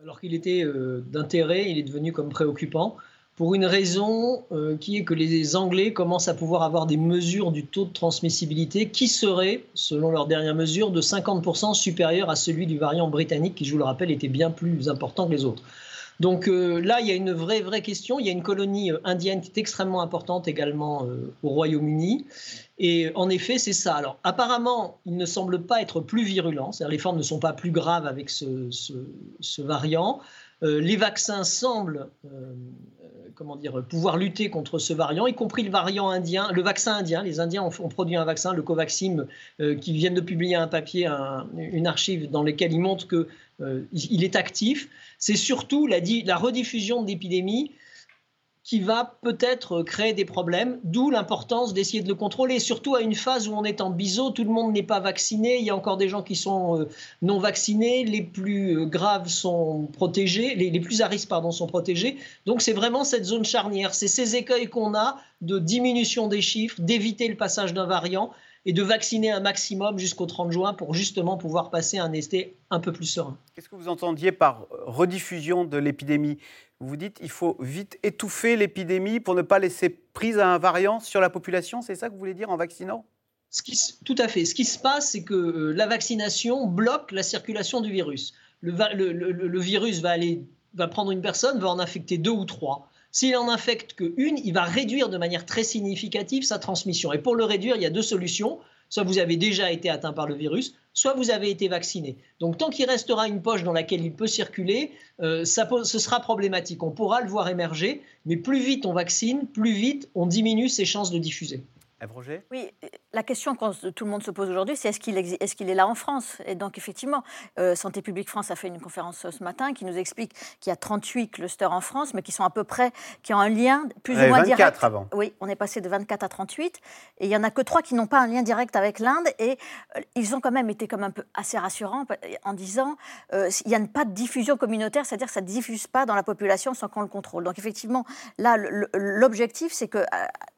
Alors qu'il était euh, d'intérêt, il est devenu comme préoccupant pour une raison qui est que les Anglais commencent à pouvoir avoir des mesures du taux de transmissibilité qui serait, selon leurs dernières mesures, de 50% supérieur à celui du variant britannique qui, je vous le rappelle, était bien plus important que les autres. Donc euh, là, il y a une vraie, vraie question. Il y a une colonie euh, indienne qui est extrêmement importante également euh, au Royaume-Uni. Et en effet, c'est ça. Alors apparemment, il ne semble pas être plus virulent, c'est-à-dire les formes ne sont pas plus graves avec ce, variant. les vaccins semblent comment dire, pouvoir lutter contre ce variant, y compris le variant indien, le vaccin indien. Les Indiens ont, produit un vaccin, le Covaxim, qui viennent de publier un papier, une archive dans lequel ils montrent que euh, il est actif. C'est surtout la, la rediffusion de l'épidémie qui va peut-être créer des problèmes, d'où l'importance d'essayer de le contrôler, surtout à une phase où on est en biseau, tout le monde n'est pas vacciné, il y a encore des gens qui sont euh, non vaccinés, les plus euh, graves sont protégés, les, plus à risque pardon, sont protégés. Donc c'est vraiment cette zone charnière, c'est ces écueils qu'on a de diminution des chiffres, d'éviter le passage d'un variant et de vacciner un maximum jusqu'au 30 juin pour justement pouvoir passer un été un peu plus serein. Qu'est-ce que vous entendiez par rediffusion de l'épidémie? Vous dites qu'il faut vite étouffer l'épidémie pour ne pas laisser prise à un variant sur la population, c'est ça que vous voulez dire en vaccinant? Ce qui, Tout à fait. Ce qui se passe, c'est que euh, la vaccination bloque la circulation du virus. Le, le virus va, aller, va prendre une personne, va en infecter deux ou trois. S'il en infecte qu'une, il va réduire de manière très significative sa transmission. Et pour le réduire, il y a deux solutions. Soit vous avez déjà été atteint par le virus, soit vous avez été vacciné. Donc tant qu'il restera une poche dans laquelle il peut circuler, euh, ce sera problématique. On pourra le voir émerger, mais plus vite on vaccine, plus vite on diminue ses chances de diffuser. Oui, la question que tout le monde se pose aujourd'hui, c'est est-ce qu'il est, là en France? Et donc, effectivement, euh, Santé publique France a fait une conférence ce matin qui nous explique qu'il y a 38 clusters en France, mais qui sont à peu près, qui ont un lien plus ou moins 24 direct. avant. Oui, on est passé de 24 à 38. Et il n'y en a que 3 qui n'ont pas un lien direct avec l'Inde. Et euh, ils ont quand même été comme un peu assez rassurants en disant euh, il n'y a pas de diffusion communautaire, c'est-à-dire que ça ne diffuse pas dans la population sans qu'on le contrôle. Donc, effectivement, là, l'objectif, c'est qu'à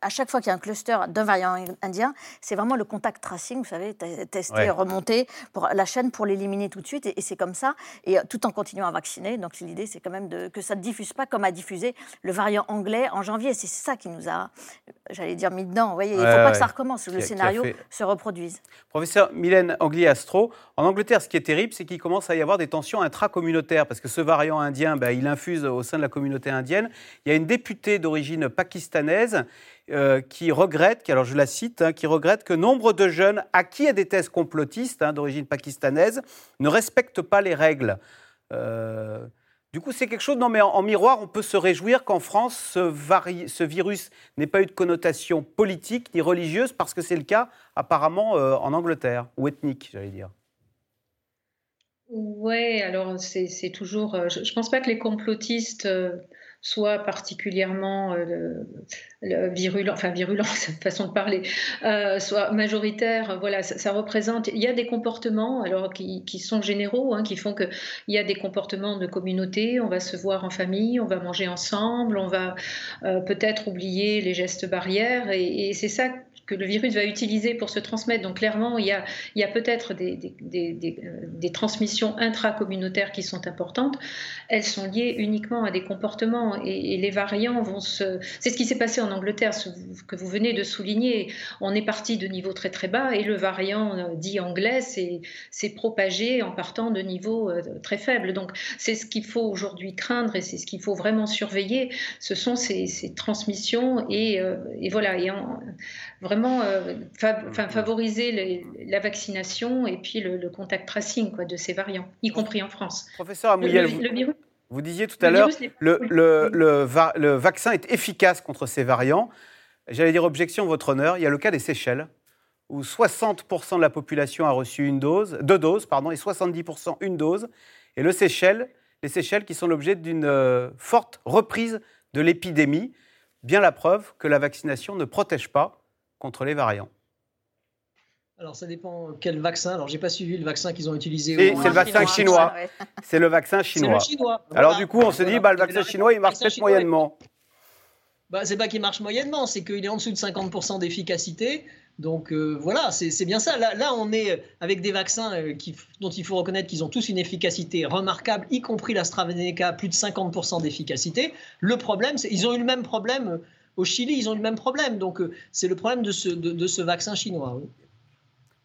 à chaque fois qu'il y a un cluster d'un variant indien, c'est vraiment le contact tracing, vous savez, tester, remonter pour la chaîne pour l'éliminer tout de suite. Et, c'est comme ça, et euh, tout en continuant à vacciner. Donc l'idée, c'est quand même de, que ça ne diffuse pas comme a diffusé le variant anglais en janvier. C'est ça qui nous a, j'allais dire, mis dedans. Vous voyez, il ne faut pas que ça recommence, que le scénario se reproduise. Professeur Mylène Angli-Astro, en Angleterre, ce qui est terrible, c'est qu'il commence à y avoir des tensions intracommunautaires, parce que ce variant indien, ben, il infuse au sein de la communauté indienne. Il y a une députée d'origine pakistanaise euh, qui regrette, alors je la cite, hein, qui regrette que nombre de jeunes acquis à des thèses complotistes hein, d'origine pakistanaise ne respectent pas les règles. Euh, du coup, c'est quelque chose, non mais en, miroir, on peut se réjouir qu'en France, ce, virus n'ait pas eu de connotation politique ni religieuse, parce que c'est le cas apparemment euh, en Angleterre, ou ethnique, j'allais dire. Oui, alors c'est toujours. Je ne pense pas que les complotistes soit particulièrement euh, virulent, enfin virulent, cette façon de parler, euh, soit majoritaire. Voilà, ça, représente. Il y a des comportements, alors qui, sont généraux, hein, qui font que il y a des comportements de communauté. On va se voir en famille, on va manger ensemble, on va euh, peut-être oublier les gestes barrières, et, et c'est ça que le virus va utiliser pour se transmettre. Donc clairement, il y a, peut-être des, des, des, euh, des, transmissions intracommunautaires qui sont importantes. Elles sont liées uniquement à des comportements et, les variants vont se... C'est ce qui s'est passé en Angleterre, ce que vous venez de souligner. On est parti de niveaux très très bas et le variant euh, dit anglais s'est propagé en partant de niveaux euh, très faibles. Donc c'est ce qu'il faut aujourd'hui craindre et c'est ce qu'il faut vraiment surveiller. Ce sont ces, transmissions et, voilà. Vraiment euh, mm-hmm. favoriser la vaccination et puis le, contact tracing quoi, de ces variants, y compris en France. Professeur Amouyel, vous, vous, disiez tout à l'heure le, le, le, vaccin est efficace contre ces variants. J'allais dire objection, votre honneur. Il y a le cas des Seychelles, où 60% de la population a reçu une dose, deux doses, pardon, et 70% une dose. Et le Seychelles, les Seychelles qui sont l'objet d'une euh, forte reprise de l'épidémie. Bien la preuve que la vaccination ne protège pas contre les variants. Alors ça dépend quel vaccin. Alors j'ai pas suivi le vaccin qu'ils ont utilisé. C'est le vaccin chinois. C'est le vaccin chinois. Alors du coup on se dit bah, le vaccin chinois il marche peut-être moyennement. Bah, c'est pas qu'il marche moyennement, c'est qu'il est en dessous de 50% d'efficacité. Donc euh, voilà, c'est bien ça. Là, on est avec des vaccins euh, dont il faut reconnaître qu'ils ont tous une efficacité remarquable, y compris l'AstraZeneca, plus de 50% d'efficacité. Le problème, c'est ils ont eu le même problème euh, au Chili, ils ont le même problème. Donc c'est le problème de ce, de, ce vaccin chinois.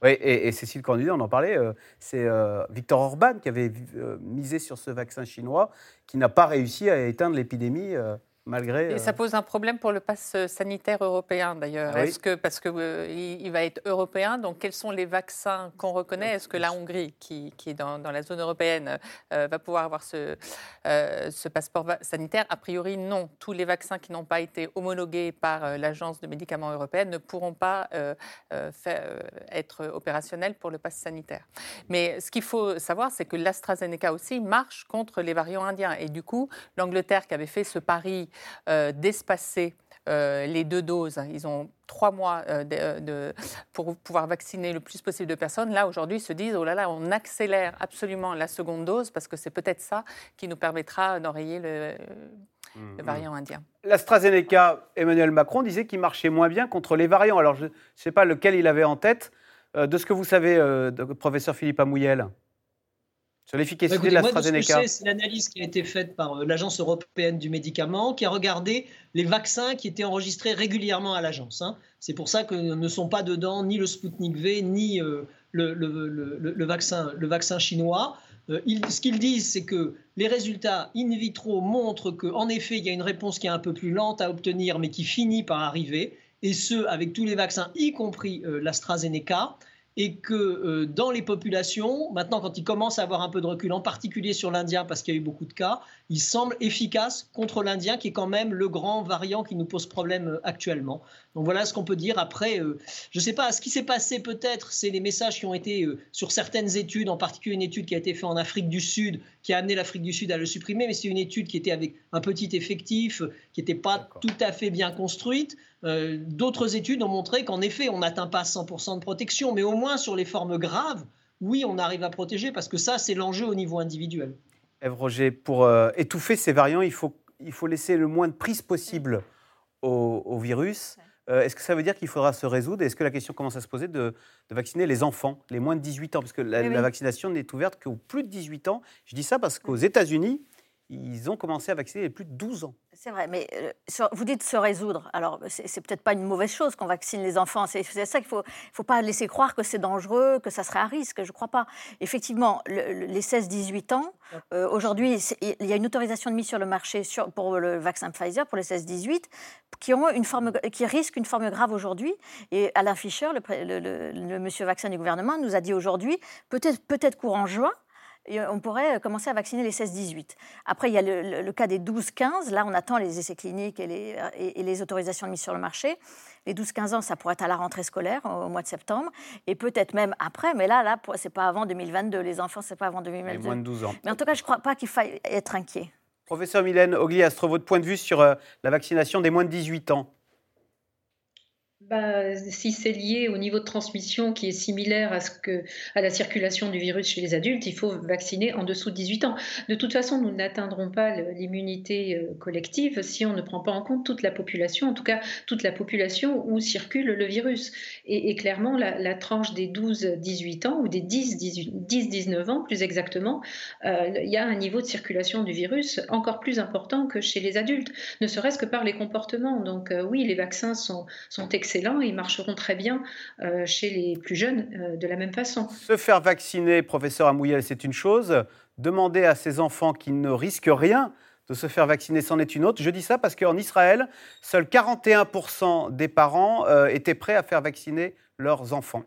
Oui. et, Cécile Candidat, on en parlait, c'est Victor Orban qui avait misé sur ce vaccin chinois, qui n'a pas réussi à éteindre l'épidémie malgré. Et ça euh, pose un problème pour le pass sanitaire européen d'ailleurs. Ah Est-ce que parce que euh, il va être européen, donc quels sont les vaccins qu'on reconnaît? Est-ce que la Hongrie, qui, qui est dans, dans, la zone européenne, euh, va pouvoir avoir ce, ce passeport sanitaire? A priori, non. Tous les vaccins qui n'ont pas été homologués par l'agence de médicaments européenne ne pourront pas faire, être opérationnels pour le pass sanitaire. Mais ce qu'il faut savoir, c'est que l'AstraZeneca aussi marche contre les variants indiens. Et du coup, l'Angleterre qui avait fait ce pari euh, d'espacer euh, les deux doses. Ils ont trois mois euh, de, pour pouvoir vacciner le plus possible de personnes. Là, aujourd'hui, ils se disent, oh là là, on accélère absolument la seconde dose parce que c'est peut-être ça qui nous permettra d'enrayer le, mmh, mmh. variant indien. L'AstraZeneca, Emmanuel Macron disait qu'il marchait moins bien contre les variants. Alors, je ne sais pas lequel il avait en tête. de ce que vous savez, professeur Philippe Amouyel sur l'efficacité bah, de l'AstraZeneca C'est l'analyse qui a été faite par euh, l'Agence européenne du médicament, qui a regardé les vaccins qui étaient enregistrés régulièrement à l'agence. Hein. C'est pour ça que ne sont pas dedans ni le Sputnik V, ni euh, le, vaccin, le vaccin chinois. Euh, ce qu'ils disent, c'est que les résultats in vitro montrent qu'en effet, il y a une réponse qui est un peu plus lente à obtenir, mais qui finit par arriver, et ce, avec tous les vaccins, y compris l'AstraZeneca et que euh, dans les populations, maintenant quand ils commencent à avoir un peu de recul, en particulier sur l'Indien parce qu'il y a eu beaucoup de cas, il semble efficace contre l'Indien qui est quand même le grand variant qui nous pose problème euh, actuellement. Donc voilà ce qu'on peut dire. Après, euh, je ne sais pas, ce qui s'est passé peut-être, c'est les messages qui ont été sur certaines études, en particulier une étude qui a été faite en Afrique du Sud, qui a amené l'Afrique du Sud à le supprimer, mais c'est une étude qui était avec un petit effectif, qui n'était pas tout à fait bien construite. Euh, d'autres études ont montré qu'en effet, on n'atteint pas 100% de protection, mais au moins sur les formes graves, oui, on arrive à protéger parce que ça, c'est l'enjeu au niveau individuel. Eve Roger, pour euh, étouffer ces variants, il faut, il faut laisser le moins de prise possible au, virus. Euh, est-ce que ça veut dire qu'il faudra se résoudre? Est-ce que la question commence à se poser de, vacciner les enfants, les moins de 18 ans? Parce que la, la vaccination n'est ouverte qu'aux plus de 18 ans. Je dis ça parce qu'aux États-Unis, ils ont commencé à vacciner les plus de 12 ans. C'est vrai, mais euh, vous dites se résoudre. Alors, c'est peut-être pas une mauvaise chose qu'on vaccine les enfants. C'est ça qu'il faut. Il faut pas laisser croire que c'est dangereux, que ça serait à risque. Je ne crois pas. Effectivement, les 16-18 ans, euh, aujourd'hui, il y a une autorisation de mise sur le marché pour le vaccin Pfizer pour les 16-18 qui ont une forme, risquent une forme grave aujourd'hui. Et Alain Fischer, le, monsieur vaccin du gouvernement, nous a dit aujourd'hui, peut-être courant juin on pourrait commencer à vacciner les 16-18. Après, il y a le, cas des 12-15. Là, on attend les essais cliniques et les, et, les, autorisations de mise sur le marché. Les 12-15 ans, ça pourrait être à la rentrée scolaire au, mois de septembre. Et peut-être même après. Mais là, là c'est pas avant 2022. Les enfants, c'est pas avant 2022. moins de 12 ans. Mais en tout cas, je ne crois pas qu'il faille être inquiet. Professeur Mylène Ogliastre, votre point de vue sur euh, la vaccination des moins de 18 ans? Si c'est lié au niveau de transmission qui est similaire à, ce que, à la circulation du virus chez les adultes, il faut vacciner en dessous de 18 ans. De toute façon, nous n'atteindrons pas l'immunité euh, collective si on ne prend pas en compte toute la population, en tout cas toute la population où circule le virus. Et, clairement, la, tranche des 12-18 ans ou des 10-19 ans, plus exactement, euh, il y a un niveau de circulation du virus encore plus important que chez les adultes, ne serait-ce que par les comportements. Donc euh, oui, les vaccins sont, sont excellents et ils marcheront très bien euh, chez les plus jeunes euh, de la même façon. Se faire vacciner, professeur Amouyel, c'est une chose. Demander à ces enfants qui ne risquent rien de se faire vacciner, c'en est une autre. Je dis ça parce qu'en Israël, seuls 41% des parents euh, étaient prêts à faire vacciner leurs enfants.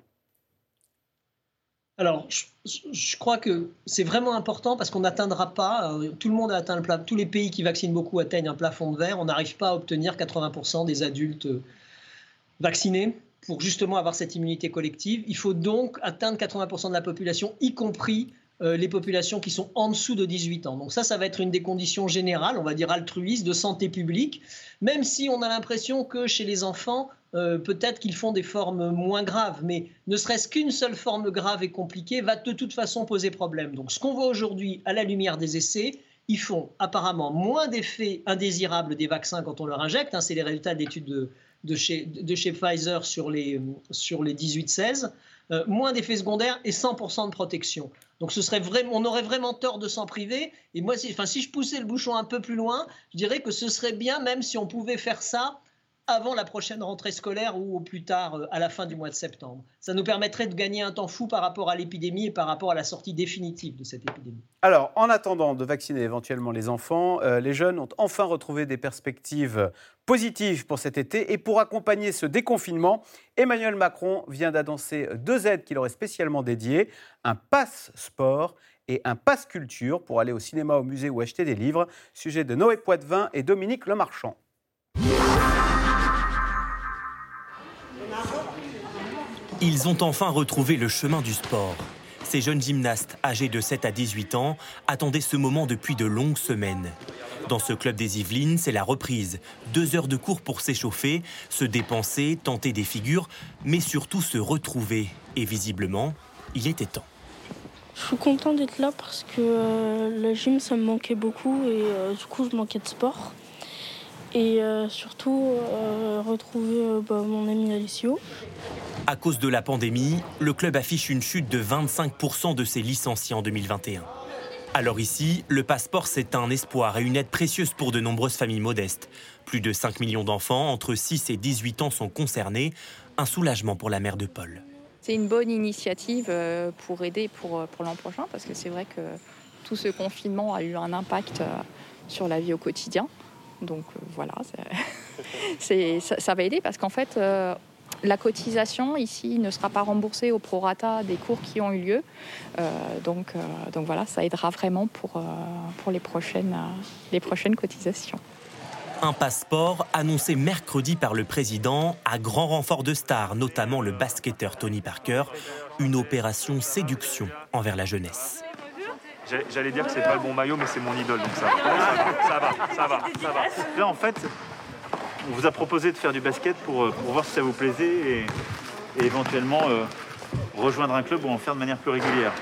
Alors, je, crois que c'est vraiment important parce qu'on n'atteindra pas, tout le monde a atteint le plafond, tous les pays qui vaccinent beaucoup atteignent un plafond de verre, on n'arrive pas à obtenir 80% des adultes vaccinés pour justement avoir cette immunité collective. Il faut donc atteindre 80% de la population, y compris euh, les populations qui sont en dessous de 18 ans. Donc ça, ça va être une des conditions générales, on va dire altruistes, de santé publique, même si on a l'impression que chez les enfants, euh, peut-être qu'ils font des formes moins graves, mais ne serait-ce qu'une seule forme grave et compliquée va de toute façon poser problème. Donc ce qu'on voit aujourd'hui à la lumière des essais, ils font apparemment moins d'effets indésirables des vaccins quand on leur injecte. Hein, c'est les résultats d'études de, de, chez, de, chez, Pfizer sur les, sur les 18-16. Euh, moins d'effets secondaires et 100% de protection. Donc ce serait vraiment, on aurait vraiment tort de s'en priver. Et moi, si, enfin, si je poussais le bouchon un peu plus loin, je dirais que ce serait bien même si on pouvait faire ça avant la prochaine rentrée scolaire ou au plus tard euh, à la fin du mois de septembre. Ça nous permettrait de gagner un temps fou par rapport à l'épidémie et par rapport à la sortie définitive de cette épidémie. Alors, en attendant de vacciner éventuellement les enfants, euh, les jeunes ont enfin retrouvé des perspectives positives pour cet été. Et pour accompagner ce déconfinement, Emmanuel Macron vient d'annoncer deux aides qu'il aurait spécialement dédiées, un pass sport et un pass culture pour aller au cinéma, au musée ou acheter des livres. Sujet de Noé Poitvin et Dominique Lemarchand. Ils ont enfin retrouvé le chemin du sport. Ces jeunes gymnastes âgés de 7 à 18 ans attendaient ce moment depuis de longues semaines. Dans ce club des Yvelines, c'est la reprise. Deux heures de cours pour s'échauffer, se dépenser, tenter des figures, mais surtout se retrouver. Et visiblement, il était temps. Je suis content d'être là parce que euh, le gym, ça me manquait beaucoup et euh, du coup, je manquais de sport. Et euh, surtout, retrouver bah, mon ami Alicio. À cause de la pandémie, le club affiche une chute de 25% de ses licenciés en 2021. Alors ici, le passeport, c'est un espoir et une aide précieuse pour de nombreuses familles modestes. Plus de 5 millions d'enfants entre 6 et 18 ans sont concernés. Un soulagement pour la mère de Paul. C'est une bonne initiative euh, pour aider pour, euh, pour l'an prochain, parce que c'est vrai que tout ce confinement a eu un impact euh, sur la vie au quotidien. Donc voilà, ça, va aider parce qu'en fait, la cotisation ici ne sera pas remboursée au prorata des cours qui ont eu lieu. Euh, donc, euh, donc voilà, ça aidera vraiment pour, euh, les prochaines cotisations. Un passeport annoncé mercredi par le président à grand renfort de stars, notamment le basketteur Tony Parker. Une opération séduction envers la jeunesse. J'allais dire que c'est pas le bon maillot, mais c'est mon idole, donc ça va. Ça va, ça va, ça va. Là, en fait, on vous a proposé de faire du basket pour, euh, voir si ça vous plaisait et, éventuellement euh, rejoindre un club ou en faire de manière plus régulière.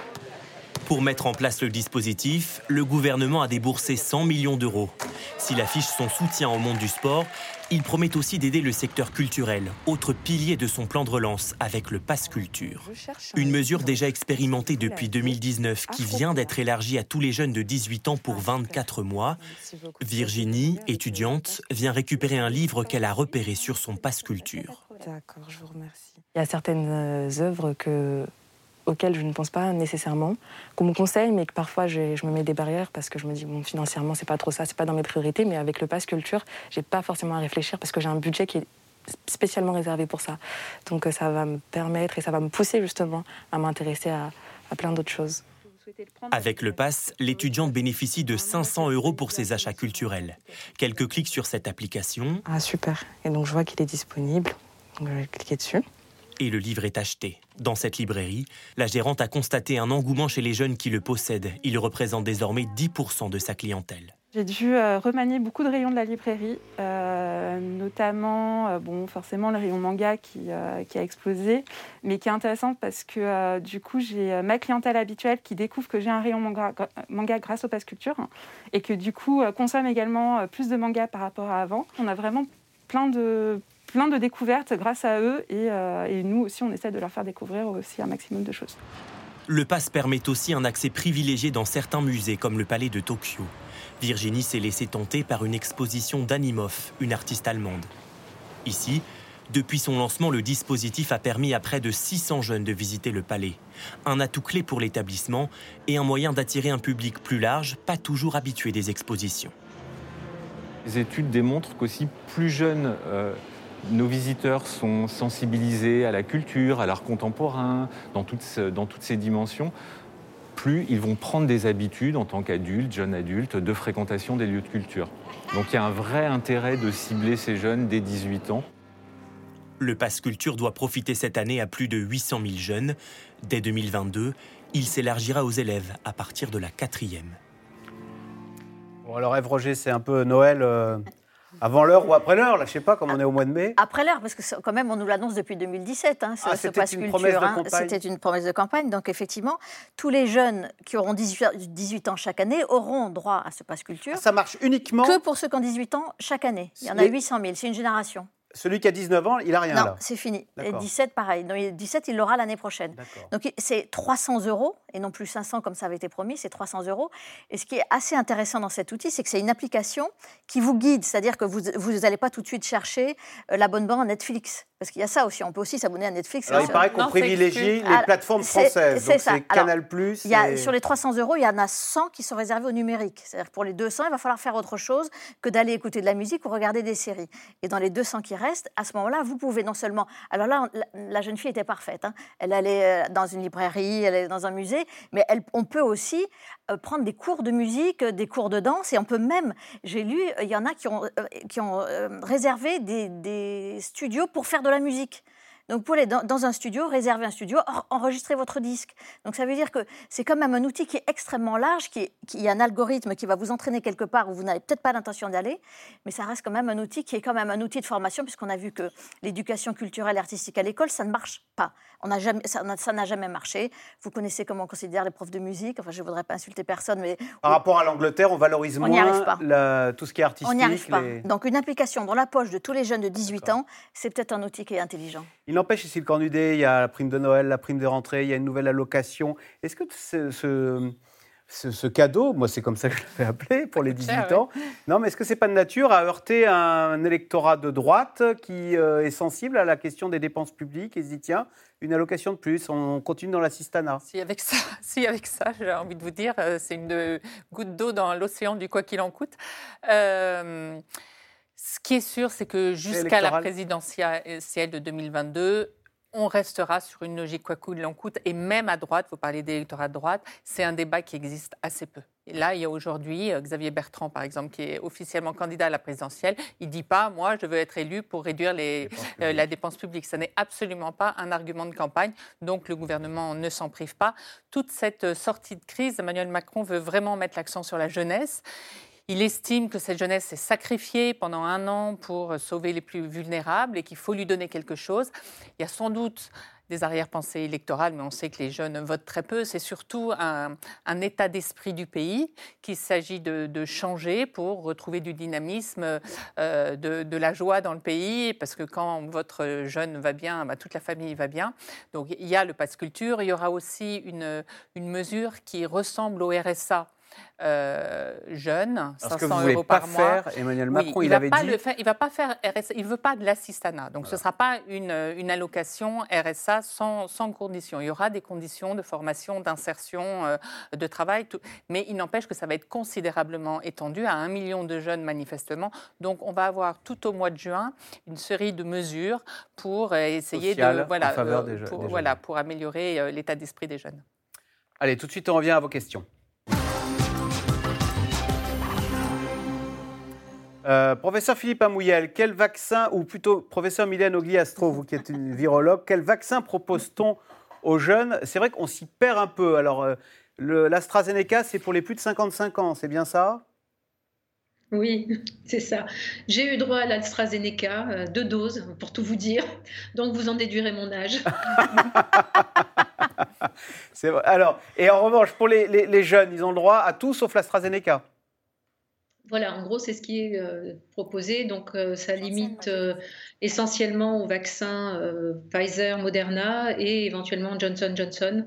Pour mettre en place le dispositif, le gouvernement a déboursé 100 millions d'euros. S'il affiche son soutien au monde du sport, il promet aussi d'aider le secteur culturel, autre pilier de son plan de relance avec le Pass Culture. Une mesure déjà expérimentée depuis 2019 qui vient d'être élargie à tous les jeunes de 18 ans pour 24 mois. Virginie, étudiante, vient récupérer un livre qu'elle a repéré sur son Pass Culture. D'accord, je vous remercie. Il y a certaines euh, œuvres que auxquelles je ne pense pas nécessairement, qu'on me conseille, mais que parfois je, me mets des barrières parce que je me dis, bon, financièrement, c'est pas trop ça, c'est pas dans mes priorités, mais avec le pass culture, j'ai pas forcément à réfléchir parce que j'ai un budget qui est spécialement réservé pour ça. Donc ça va me permettre et ça va me pousser justement à m'intéresser à, à plein d'autres choses. Avec le pass, l'étudiante bénéficie de 500 euros pour ses achats culturels. Quelques clics sur cette application. Ah super. Et donc je vois qu'il est disponible. Donc je vais cliquer dessus et le livre est acheté. Dans cette librairie, la gérante a constaté un engouement chez les jeunes qui le possèdent. Il représente désormais 10% de sa clientèle. J'ai dû euh, remanier beaucoup de rayons de la librairie, euh, notamment euh, bon, forcément le rayon manga qui, a explosé, mais qui est intéressant parce que du coup j'ai ma clientèle habituelle qui découvre que j'ai un rayon manga, manga, grâce au Pass Culture et que du coup consomme également plus de manga par rapport à avant. On a vraiment plein de plein de découvertes grâce à eux euh, et, nous aussi on essaie de leur faire découvrir aussi un maximum de choses. Le pass permet aussi un accès privilégié dans certains musées comme le palais de Tokyo. Virginie s'est laissée tenter par une exposition d'Animov, une artiste allemande. Ici, depuis son lancement, le dispositif a permis à près de 600 jeunes de visiter le palais. Un atout clé pour l'établissement et un moyen d'attirer un public plus large, pas toujours habitué des expositions. Les études démontrent qu'aussi plus jeunes euh, nos visiteurs sont sensibilisés à la culture, à l'art contemporain, dans toutes, dans toutes ces dimensions, plus ils vont prendre des habitudes en tant qu'adultes, jeunes adultes, de fréquentation des lieux de culture. Donc il y a un vrai intérêt de cibler ces jeunes dès 18 ans. Le pass culture doit profiter cette année à plus de 800 000 jeunes. Dès 2022, il s'élargira aux élèves à partir de la quatrième. Bon alors Ève Roger, c'est un peu Noël euh, avant l'heure ou après l'heure, là, je sais pas, comme on est au mois de mai. Après l'heure, parce que quand même, on nous l'annonce depuis 2017, hein, ce, Ah, ce pass culture. promesse de hein. campagne. C'était une promesse de campagne. Donc, effectivement, tous les jeunes qui auront 18, 18 ans chaque année auront droit à ce pass culture. Ah, Ça marche uniquement. Que pour ceux qui ont 18 ans chaque année. Il y en a Les- 800 000. C'est une génération. Celui qui a 19 ans, il a rien non, c'est fini. Et D'accord. 17, pareil. Donc, 17, il l'aura l'année prochaine. Donc, c'est 300 euros, et non plus 500 comme ça avait été promis, c'est 300 euros. Et ce qui est assez intéressant dans cet outil, c'est que c'est une application qui vous guide, c'est-à-dire que vous n'allez pas tout de suite chercher euh, l'abonnement à Netflix. Parce qu'il y a ça aussi, on peut aussi s'abonner à Netflix. Alors, il Ça- paraît qu'on privilégie les Ah, plateformes c'est- françaises. c'est Donc ça. c'est Alors, Canal+. il y a, et- Sur les 300 euros, il y en a 100 qui sont réservés au numérique. C'est-à-dire que pour les 200, il va falloir faire autre chose que d'aller écouter de la musique ou regarder des séries. Et dans les 200 qui restent, à ce moment-là, vous pouvez non seulement... Alors là, la, jeune fille était parfaite. hein. Elle allait euh, dans une librairie, elle allait dans un musée, mais on peut aussi euh, prendre des cours de musique, euh, des cours de danse, et on peut même... J'ai lu, il y en a qui ont, réservé des studios pour faire de la musique. Donc, vous pouvez aller dans, dans un studio, réserver un studio, or- enregistrer votre disque. Donc, ça veut dire que c'est quand même un outil qui est extrêmement large, qui, est- qui a un algorithme qui va vous entraîner quelque part où vous n'avez peut-être pas l'intention d'aller, mais ça reste quand même un outil qui est quand même un outil de formation, puisqu'on a vu que l'éducation culturelle et artistique à l'école, ça ne marche pas. On jamais, ça n'a jamais marché. Vous connaissez comment on considère les profs de musique. Enfin, je ne voudrais pas insulter personne, mais Par rapport à l'Angleterre, on valorise On moins pas. la- tout ce qui est artistique. on n'y arrive pas. Donc, une application dans la poche de tous les jeunes de 18 ans, c'est peut-être un outil qui est intelligent. Il n'empêche, ici le Cornudet, il y a la prime de Noël, la prime de rentrée, il y a une nouvelle allocation. Est-ce que ce, ce, ce- ce cadeau, moi c'est comme ça que je l'avais appelé pour les 18 cher, ans, non mais est-ce que c'est pas de nature à heurter un électorat de droite qui euh, est sensible à la question des dépenses publiques et se dit tiens, une allocation de plus, on continue dans l'assistanat? Si avec ça, si avec ça j'ai envie de vous dire, euh, c'est une euh, goutte d'eau dans l'océan du quoi qu'il en coûte. Euh, ce qui est sûr, c'est que jusqu'à la présidentielle de 2022, on restera sur une logique quoi qu'il en coûte. Et même à droite, vous parlez d'électorat de droite, c'est un débat qui existe assez peu. Et là, il y a aujourd'hui euh, Xavier Bertrand, par exemple, qui est officiellement candidat à la présidentielle. Il ne dit pas, moi, je veux être élu pour réduire les, euh, la dépense publique. Ce n'est absolument pas un argument de campagne. Donc, le gouvernement ne s'en prive pas. Toute cette euh, sortie de crise, Emmanuel Macron veut vraiment mettre l'accent sur la jeunesse. Il estime que cette jeunesse s'est sacrifiée pendant un an pour euh, sauver les plus vulnérables et qu'il faut lui donner quelque chose. Il y a sans doute des arrière-pensées électorales, mais on sait que les jeunes votent très peu. C'est surtout un, état d'esprit du pays qu'il s'agit de, changer pour retrouver du dynamisme, euh, de, la joie dans le pays, parce que quand votre jeune va bien, bah, toute la famille va bien. Donc il y a le pass culture, il y aura aussi une, une mesure qui ressemble au RSA euh, jeune, Parce 500 que vous voulez euros pas par mois. faire, Emmanuel Oui, Macron, il, va avait pas dit. le faire- il va pas faire RSA, il veut pas de l'assistanat. Donc ce sera pas une, une allocation RSA sans, sans conditions. Il y aura des conditions de formation, d'insertion, euh, de travail, tout. mais il n'empêche que ça va être considérablement étendu à un million de jeunes manifestement. Donc on va avoir tout au mois de juin une série de mesures pour euh, essayer Sociales de en voilà, faveur euh, des pour, des jeunes. voilà, pour améliorer euh, l'état d'esprit des jeunes. Allez, tout de suite, on revient à vos questions. Euh, professeur Philippe Amouyel, quel vaccin, ou plutôt professeur Mylène Ogliastro, vous qui êtes une virologue, quel vaccin propose-t-on aux jeunes? C'est vrai qu'on s'y perd un peu. Alors, euh, l'AstraZeneca, c'est pour les plus de 55 ans, c'est bien ça? Oui, c'est ça. J'ai eu droit à l'AstraZeneca, euh, deux doses, pour tout vous dire. Donc, vous en déduirez mon âge. C'est vrai. Alors, et en revanche, pour les, les- les jeunes, ils ont le droit à tout sauf l'AstraZeneca? Voilà, en gros, c'est ce qui est euh, proposé. Donc, euh, ça limite euh, essentiellement au vaccin euh, Pfizer, Moderna et éventuellement Johnson Johnson.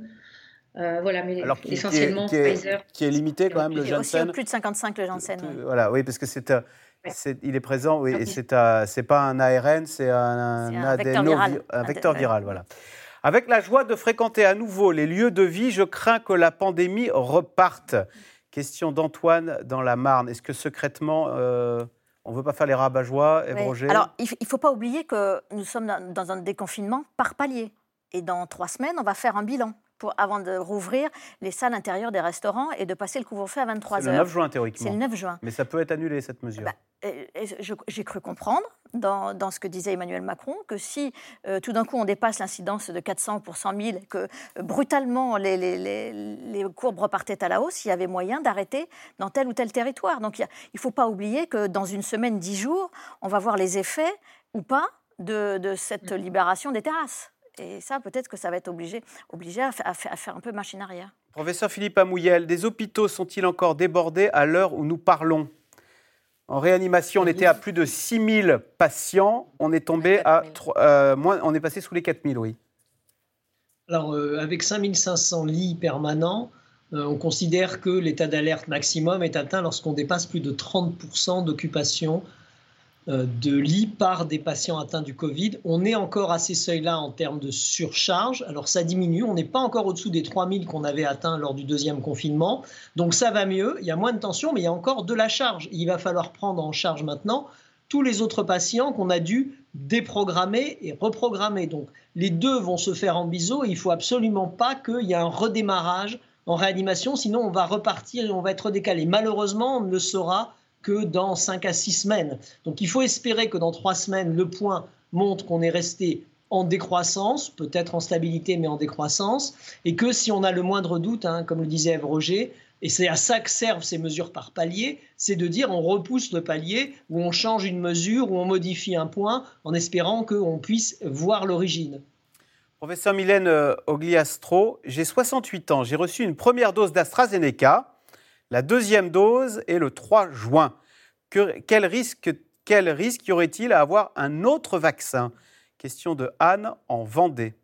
Euh, voilà, mais Alors, qui, qui est, essentiellement qui est- Pfizer. qui est limité quand même, le Et aussi Johnson. au plus de 55, le Janssen. oui. Voilà, oui, parce que c'est, euh, c'est- il est présent, oui, et c'est, c'est pas un ARN, c'est un, un vecteur viral. un vecteur viral, voilà. Avec la joie de fréquenter à nouveau les lieux de vie, je crains que la pandémie reparte. Question d'Antoine dans la Marne. Est-ce que secrètement, euh, on ne veut pas faire les Ève Ouais. Roger Alors, il ne faut pas oublier que nous sommes dans, dans un déconfinement par palier. Et dans trois semaines, on va faire un bilan. Pour, avant de rouvrir les salles intérieures des restaurants et de passer le couvre-feu à 23 h C'est le 9 juin théoriquement. C'est le 9 juin. Mais ça peut être annulé cette mesure. Bah, j'ai cru comprendre dans, ce que disait Emmanuel Macron que si euh, tout d'un coup on dépasse l'incidence de 400 pour 100 000, que euh, brutalement les, les, courbes repartaient à la hausse, il y avait moyen d'arrêter dans tel ou tel territoire. Donc il ne faut pas oublier que dans une semaine, dix jours, on va voir les effets ou pas de, cette libération des terrasses. Et ça, peut-être que ça va être obligé, obligé à, faire un peu machine arrière. Professeur Philippe Amouyel, des hôpitaux sont-ils encore débordés à l'heure où nous parlons? En réanimation, on était à plus de 6000 patients. On est tombé à, euh, moins, on est passé sous les 4000, oui. Alors, euh, avec 5500 lits permanents, euh, on considère que l'état d'alerte maximum est atteint lorsqu'on dépasse plus de 30% d'occupation euh, de lits par des patients atteints du Covid. On est encore à ces seuils-là en termes de surcharge. Alors ça diminue, on n'est pas encore au-dessous des 3000 qu'on avait atteints lors du deuxième confinement. Donc ça va mieux, il y a moins de tension, mais il y a encore de la charge. Il va falloir prendre en charge maintenant tous les autres patients qu'on a dû déprogrammer et reprogrammer. Donc les deux vont se faire en biseau et il faut absolument pas qu'il y ait un redémarrage en réanimation, sinon on va repartir et on va être décalé. Malheureusement, on ne le saura que dans 5 à 6 semaines. Donc il faut espérer que dans 3 semaines, le point montre qu'on est resté en décroissance, peut-être en stabilité, mais en décroissance, et que si on a le moindre doute, hein, comme le disait Roger, et c'est à ça que servent ces mesures par palier, c'est de dire on repousse le palier, ou on change une mesure, ou on modifie un point, en espérant qu'on puisse voir l'origine. Professeur Mylène euh, Ogliastro, j'ai 68 ans, j'ai reçu une première dose d'AstraZeneca. La deuxième dose est le 3 juin. quel, risque, y aurait-il à avoir un autre vaccin? Question de Anne en Vendée.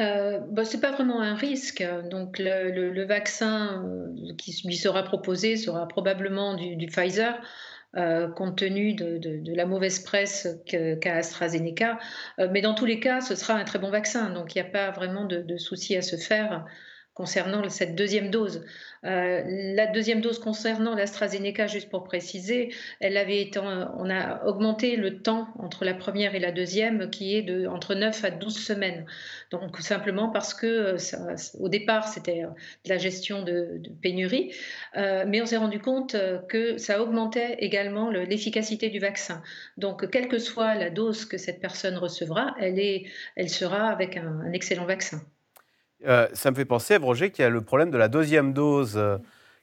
Euh, bah, ce n'est pas vraiment un risque. Donc, le, vaccin euh, qui lui sera proposé sera probablement du, Pfizer. Euh, compte tenu de, la mauvaise presse qu'a AstraZeneca. mais dans tous les cas, ce sera un très bon vaccin. Donc, il n'y a pas vraiment de, de souci à se faire concernant cette deuxième dose. Euh, la deuxième dose concernant l'AstraZeneca, juste pour préciser, elle avait été, on a augmenté le temps entre la première et la deuxième qui est de entre 9 à 12 semaines. Donc simplement parce que euh, au départ c'était de la gestion de, pénurie, euh, mais on s'est rendu compte que ça augmentait également l'efficacité du vaccin. Donc quelle que soit la dose que cette personne recevra, elle, est, elle sera avec un excellent vaccin. Euh, ça me fait penser, Roger, qu'il y a le problème de la deuxième dose euh,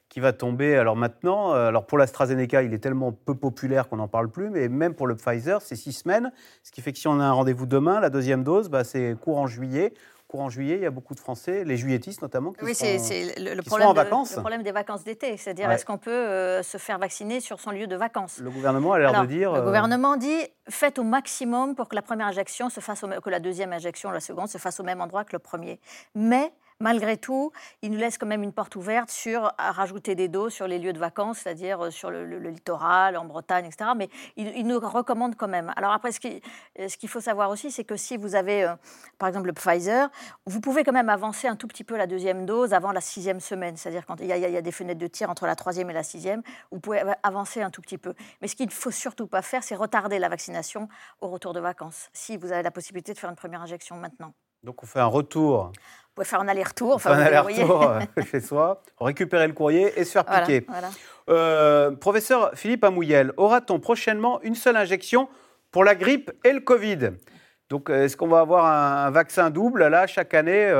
qui va tomber. Alors maintenant, euh, alors pour l'AstraZeneca, il est tellement peu populaire qu'on n'en parle plus, mais même pour le Pfizer, c'est six semaines. Ce qui fait que si on a un rendez-vous demain, la deuxième dose, bah, c'est courant juillet courant juillet, il y a beaucoup de Français, les juilletistes notamment, qui, oui, sont, c'est le, problème en vacances. le problème des vacances d'été, c'est-à-dire est-ce qu'on peut euh, se faire vacciner sur son lieu de vacances? Le gouvernement a l'air de dire... Le euh, gouvernement dit faites au maximum pour que la première injection se fasse, que la deuxième injection, la seconde, se fasse au même endroit que le premier. Mais malgré tout, il nous laisse quand même une porte ouverte sur rajouter des doses sur les lieux de vacances, c'est-à-dire euh, sur le, littoral, en Bretagne, etc. Mais il, nous recommande quand même. Alors après, ce qu'il faut savoir aussi, c'est que si vous avez, euh, par exemple, le Pfizer, vous pouvez quand même avancer un tout petit peu la deuxième dose avant la sixième semaine. C'est-à-dire quand il y, a, des fenêtres de tir entre la troisième et la sixième, vous pouvez avancer un tout petit peu. Mais ce qu'il ne faut surtout pas faire, c'est retarder la vaccination au retour de vacances, si vous avez la possibilité de faire une première injection maintenant. Donc on fait un retour pouvez faire un aller-retour. Enfin, un aller-retour euh, chez soi, récupérer le courrier et se faire piquer. Euh, professeur Philippe Amouyel, aura-t-on prochainement une seule injection pour la grippe et le Covid? Donc, euh, est-ce qu'on va avoir un, vaccin double là chaque année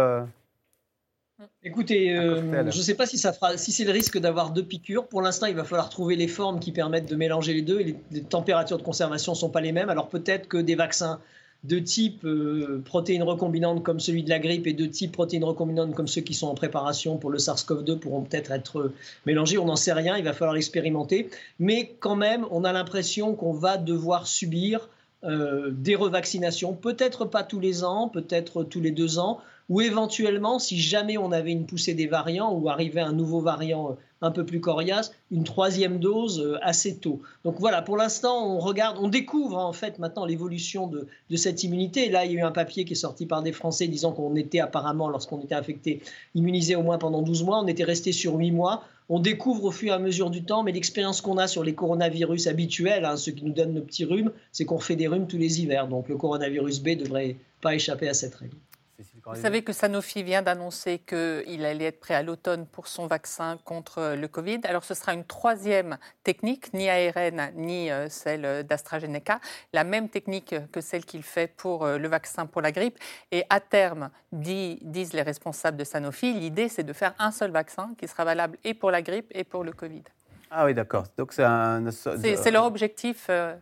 Écoutez, je ne sais pas si, ça fera, si c'est le risque d'avoir deux piqûres. Pour l'instant, il va falloir trouver les formes qui permettent de mélanger les deux. Et les, les températures de conservation ne sont pas les mêmes. Alors peut-être que des vaccins de type euh, protéines recombinantes comme celui de la grippe et de type protéines recombinantes comme ceux qui sont en préparation pour le SARS-CoV-2 pourront peut-être être mélangés. On n'en sait rien, il va falloir expérimenter. Mais quand même, on a l'impression qu'on va devoir subir euh, des revaccinations, peut-être pas tous les ans, peut-être tous les deux ans, ou éventuellement, si jamais on avait une poussée des variants ou arrivait un nouveau variant euh, un peu plus coriace, une troisième dose euh, assez tôt. Donc voilà, pour l'instant, on regarde, on découvre en fait maintenant l'évolution de, cette immunité. Là, il y a eu un papier qui est sorti par des Français disant qu'on était apparemment, lorsqu'on était infecté, immunisé au moins pendant 12 mois. On était resté sur 8 mois. On découvre au fur et à mesure du temps, mais l'expérience qu'on a sur les coronavirus habituels, hein, ceux qui nous donnent nos petits rhumes, c'est qu'on refait des rhumes tous les hivers. Donc le coronavirus B devrait pas échapper à cette règle. Vous savez que Sanofi vient d'annoncer qu'il allait être prêt à l'automne pour son vaccin contre le Covid. Alors ce sera une troisième technique, ni ARN ni euh, celle d'AstraZeneca, la même technique que celle qu'il fait pour euh, le vaccin pour la grippe. Et à terme, disent les responsables de Sanofi, l'idée c'est de faire un seul vaccin qui sera valable et pour la grippe et pour le Covid. Ah oui, d'accord. Donc c'est un... C'est leur objectif euh,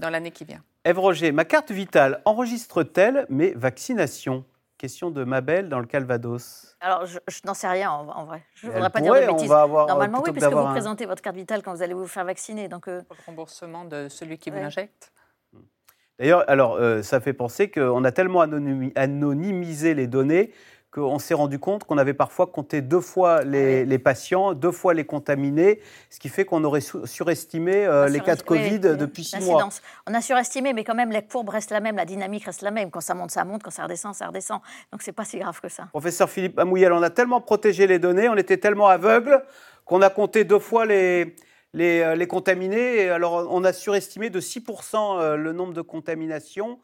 dans l'année qui vient. Ève Roger, ma carte vitale enregistre-t-elle mes vaccinations? Question de Mabel dans le Calvados. Alors, je, n'en sais rien en, vrai. Je ne voudrais pas dire de bêtises. Normalement, oui, parce que vous présentez votre carte vitale quand vous allez vous faire vacciner. Donc, euh, Le remboursement de celui qui vous l'injecte. D'ailleurs, alors, euh, ça fait penser qu'on a tellement anonymisé les données qu'on s'est rendu compte qu'on avait parfois compté deux fois les, patients, deux fois les contaminés, ce qui fait qu'on aurait surestimé euh, les cas de Covid depuis six mois. On a surestimé, mais quand même, la courbe reste la même, la dynamique reste la même. Quand ça monte, ça monte, quand ça redescend, ça redescend. Donc, c'est pas si grave que ça. Professeur Philippe Amouyel, on a tellement protégé les données, on était tellement aveugle qu'on a compté deux fois les, les, euh, les, contaminés. Alors, on a surestimé de 6% euh, le nombre de contaminations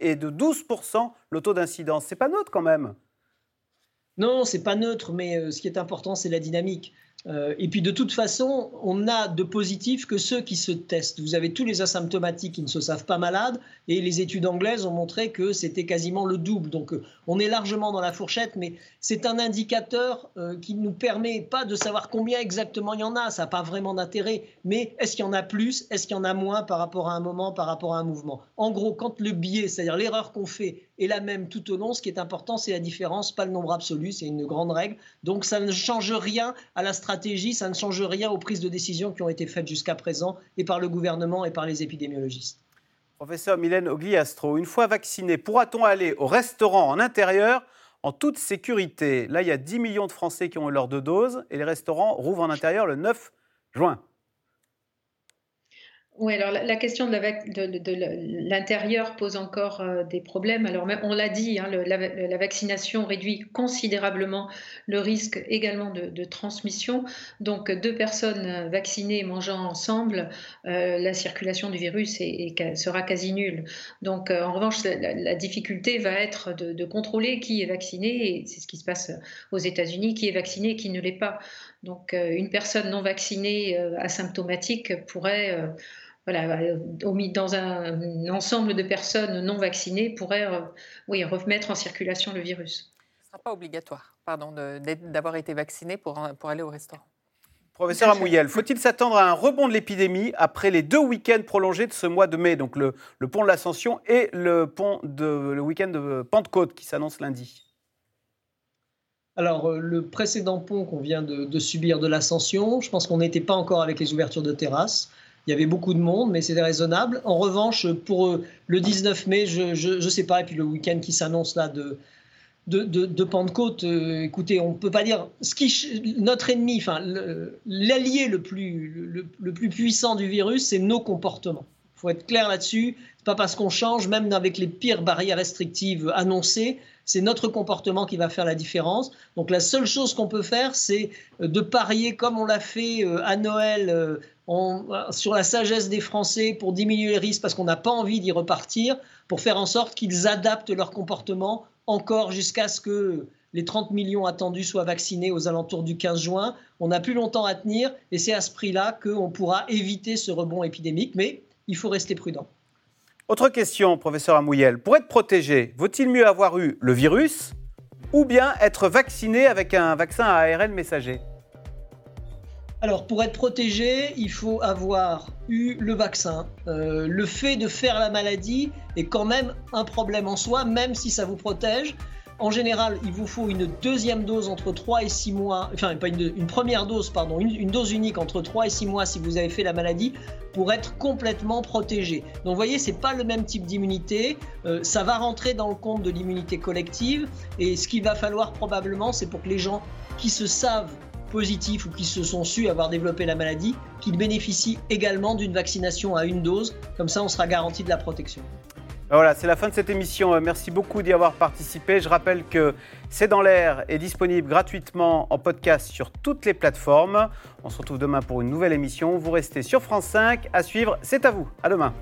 et de 12% le taux d'incidence. C'est pas neutre quand même. Non, c'est pas neutre, mais euh, ce qui est important, c'est la dynamique. Euh, et puis de toute façon, on a de positifs que ceux qui se testent. Vous avez tous les asymptomatiques qui ne se savent pas malades, et les études anglaises ont montré que c'était quasiment le double. Donc euh, on est largement dans la fourchette, mais c'est un indicateur qui ne nous permet pas de savoir combien exactement il y en a. Ça n'a pas vraiment d'intérêt. Mais est-ce qu'il y en a plus? Est-ce qu'il y en a moins par rapport à un moment, par rapport à un mouvement? En gros, quand le biais, c'est-à-dire l'erreur qu'on fait, est la même tout au long. Ce qui est important, c'est la différence, pas le nombre absolu, c'est une grande règle. Donc ça ne change rien à la stratégie, ça ne change rien aux prises de décision qui ont été faites jusqu'à présent et par le gouvernement et par les épidémiologistes. Professeur Mylène Ogliastro, une fois vacciné, pourra-t-on aller au restaurant en intérieur en toute sécurité? Là, il y a 10 millions de Français qui ont eu leur deux doses et les restaurants rouvrent en intérieur le 9 juin. Oui, alors la, question de l'intérieur pose encore euh, des problèmes. Alors on l'a dit, hein, la, vaccination réduit considérablement le risque également de, transmission. Donc deux personnes vaccinées mangeant ensemble, euh, la circulation du virus sera quasi nulle. Donc euh, en revanche, la, difficulté va être de, contrôler qui est vacciné, c'est ce qui se passe aux États-Unis, qui est vacciné et qui ne l'est pas. Donc une personne non vaccinée asymptomatique pourrait voilà, euh, dans un, ensemble de personnes non vaccinées pourrait euh, oui, remettre en circulation le virus. Ce ne sera pas obligatoire pardon, d'avoir été vacciné pour, pour aller au restaurant. Professeur Amouyel, faut-il s'attendre à un rebond de l'épidémie après les deux week-ends prolongés de ce mois de mai, donc le, le pont de l'Ascension et le, pont de, le week-end de Pentecôte qui s'annonce lundi? Alors, euh, le précédent pont qu'on vient de, de, subir de l'ascension, je pense qu'on n'était pas encore avec les ouvertures de terrasses. Il y avait beaucoup de monde, mais c'était raisonnable. En revanche, pour euh, le 19 mai, je ne sais pas, et puis le week-end qui s'annonce là de, de, Pentecôte, euh, écoutez, on ne peut pas dire. Ce qui, notre ennemi, enfin, l'allié le, plus, le, le, plus puissant du virus, c'est nos comportements. Il faut être clair là-dessus. Ce pas parce qu'on change, même avec les pires barrières restrictives annoncées, c'est notre comportement qui va faire la différence. Donc la seule chose qu'on peut faire, c'est euh, de parier comme on l'a fait à Noël sur la sagesse des Français pour diminuer les risques parce qu'on n'a pas envie d'y repartir, pour faire en sorte qu'ils adaptent leur comportement encore jusqu'à ce que les 30 millions attendus soient vaccinés aux alentours du 15 juin. On n'a plus longtemps à tenir et c'est à ce prix-là qu'on pourra éviter ce rebond épidémique, mais il faut rester prudent. Autre question, professeur Amouyel. Pour être protégé, vaut-il mieux avoir eu le virus ou bien être vacciné avec un vaccin à ARN messager? Alors, pour être protégé, il faut avoir eu le vaccin. Euh, le fait de faire la maladie est quand même un problème en soi, même si ça vous protège. En général, il vous faut une deuxième dose entre 3 et 6 mois, enfin pas une, première dose, pardon, une, dose unique entre 3 et 6 mois si vous avez fait la maladie pour être complètement protégé. Donc vous voyez, c'est pas le même type d'immunité, euh, ça va rentrer dans le compte de l'immunité collective et ce qu'il va falloir probablement, c'est pour que les gens qui se savent positifs ou qui se sont su avoir développé la maladie, qu'ils bénéficient également d'une vaccination à une dose. Comme ça, on sera garanti de la protection. Voilà, c'est la fin de cette émission. Euh, merci beaucoup d'y avoir participé. Je rappelle que C'est dans l'air est disponible gratuitement en podcast sur toutes les plateformes. On se retrouve demain pour une nouvelle émission. Vous restez sur France 5. À suivre, c'est à vous. À demain.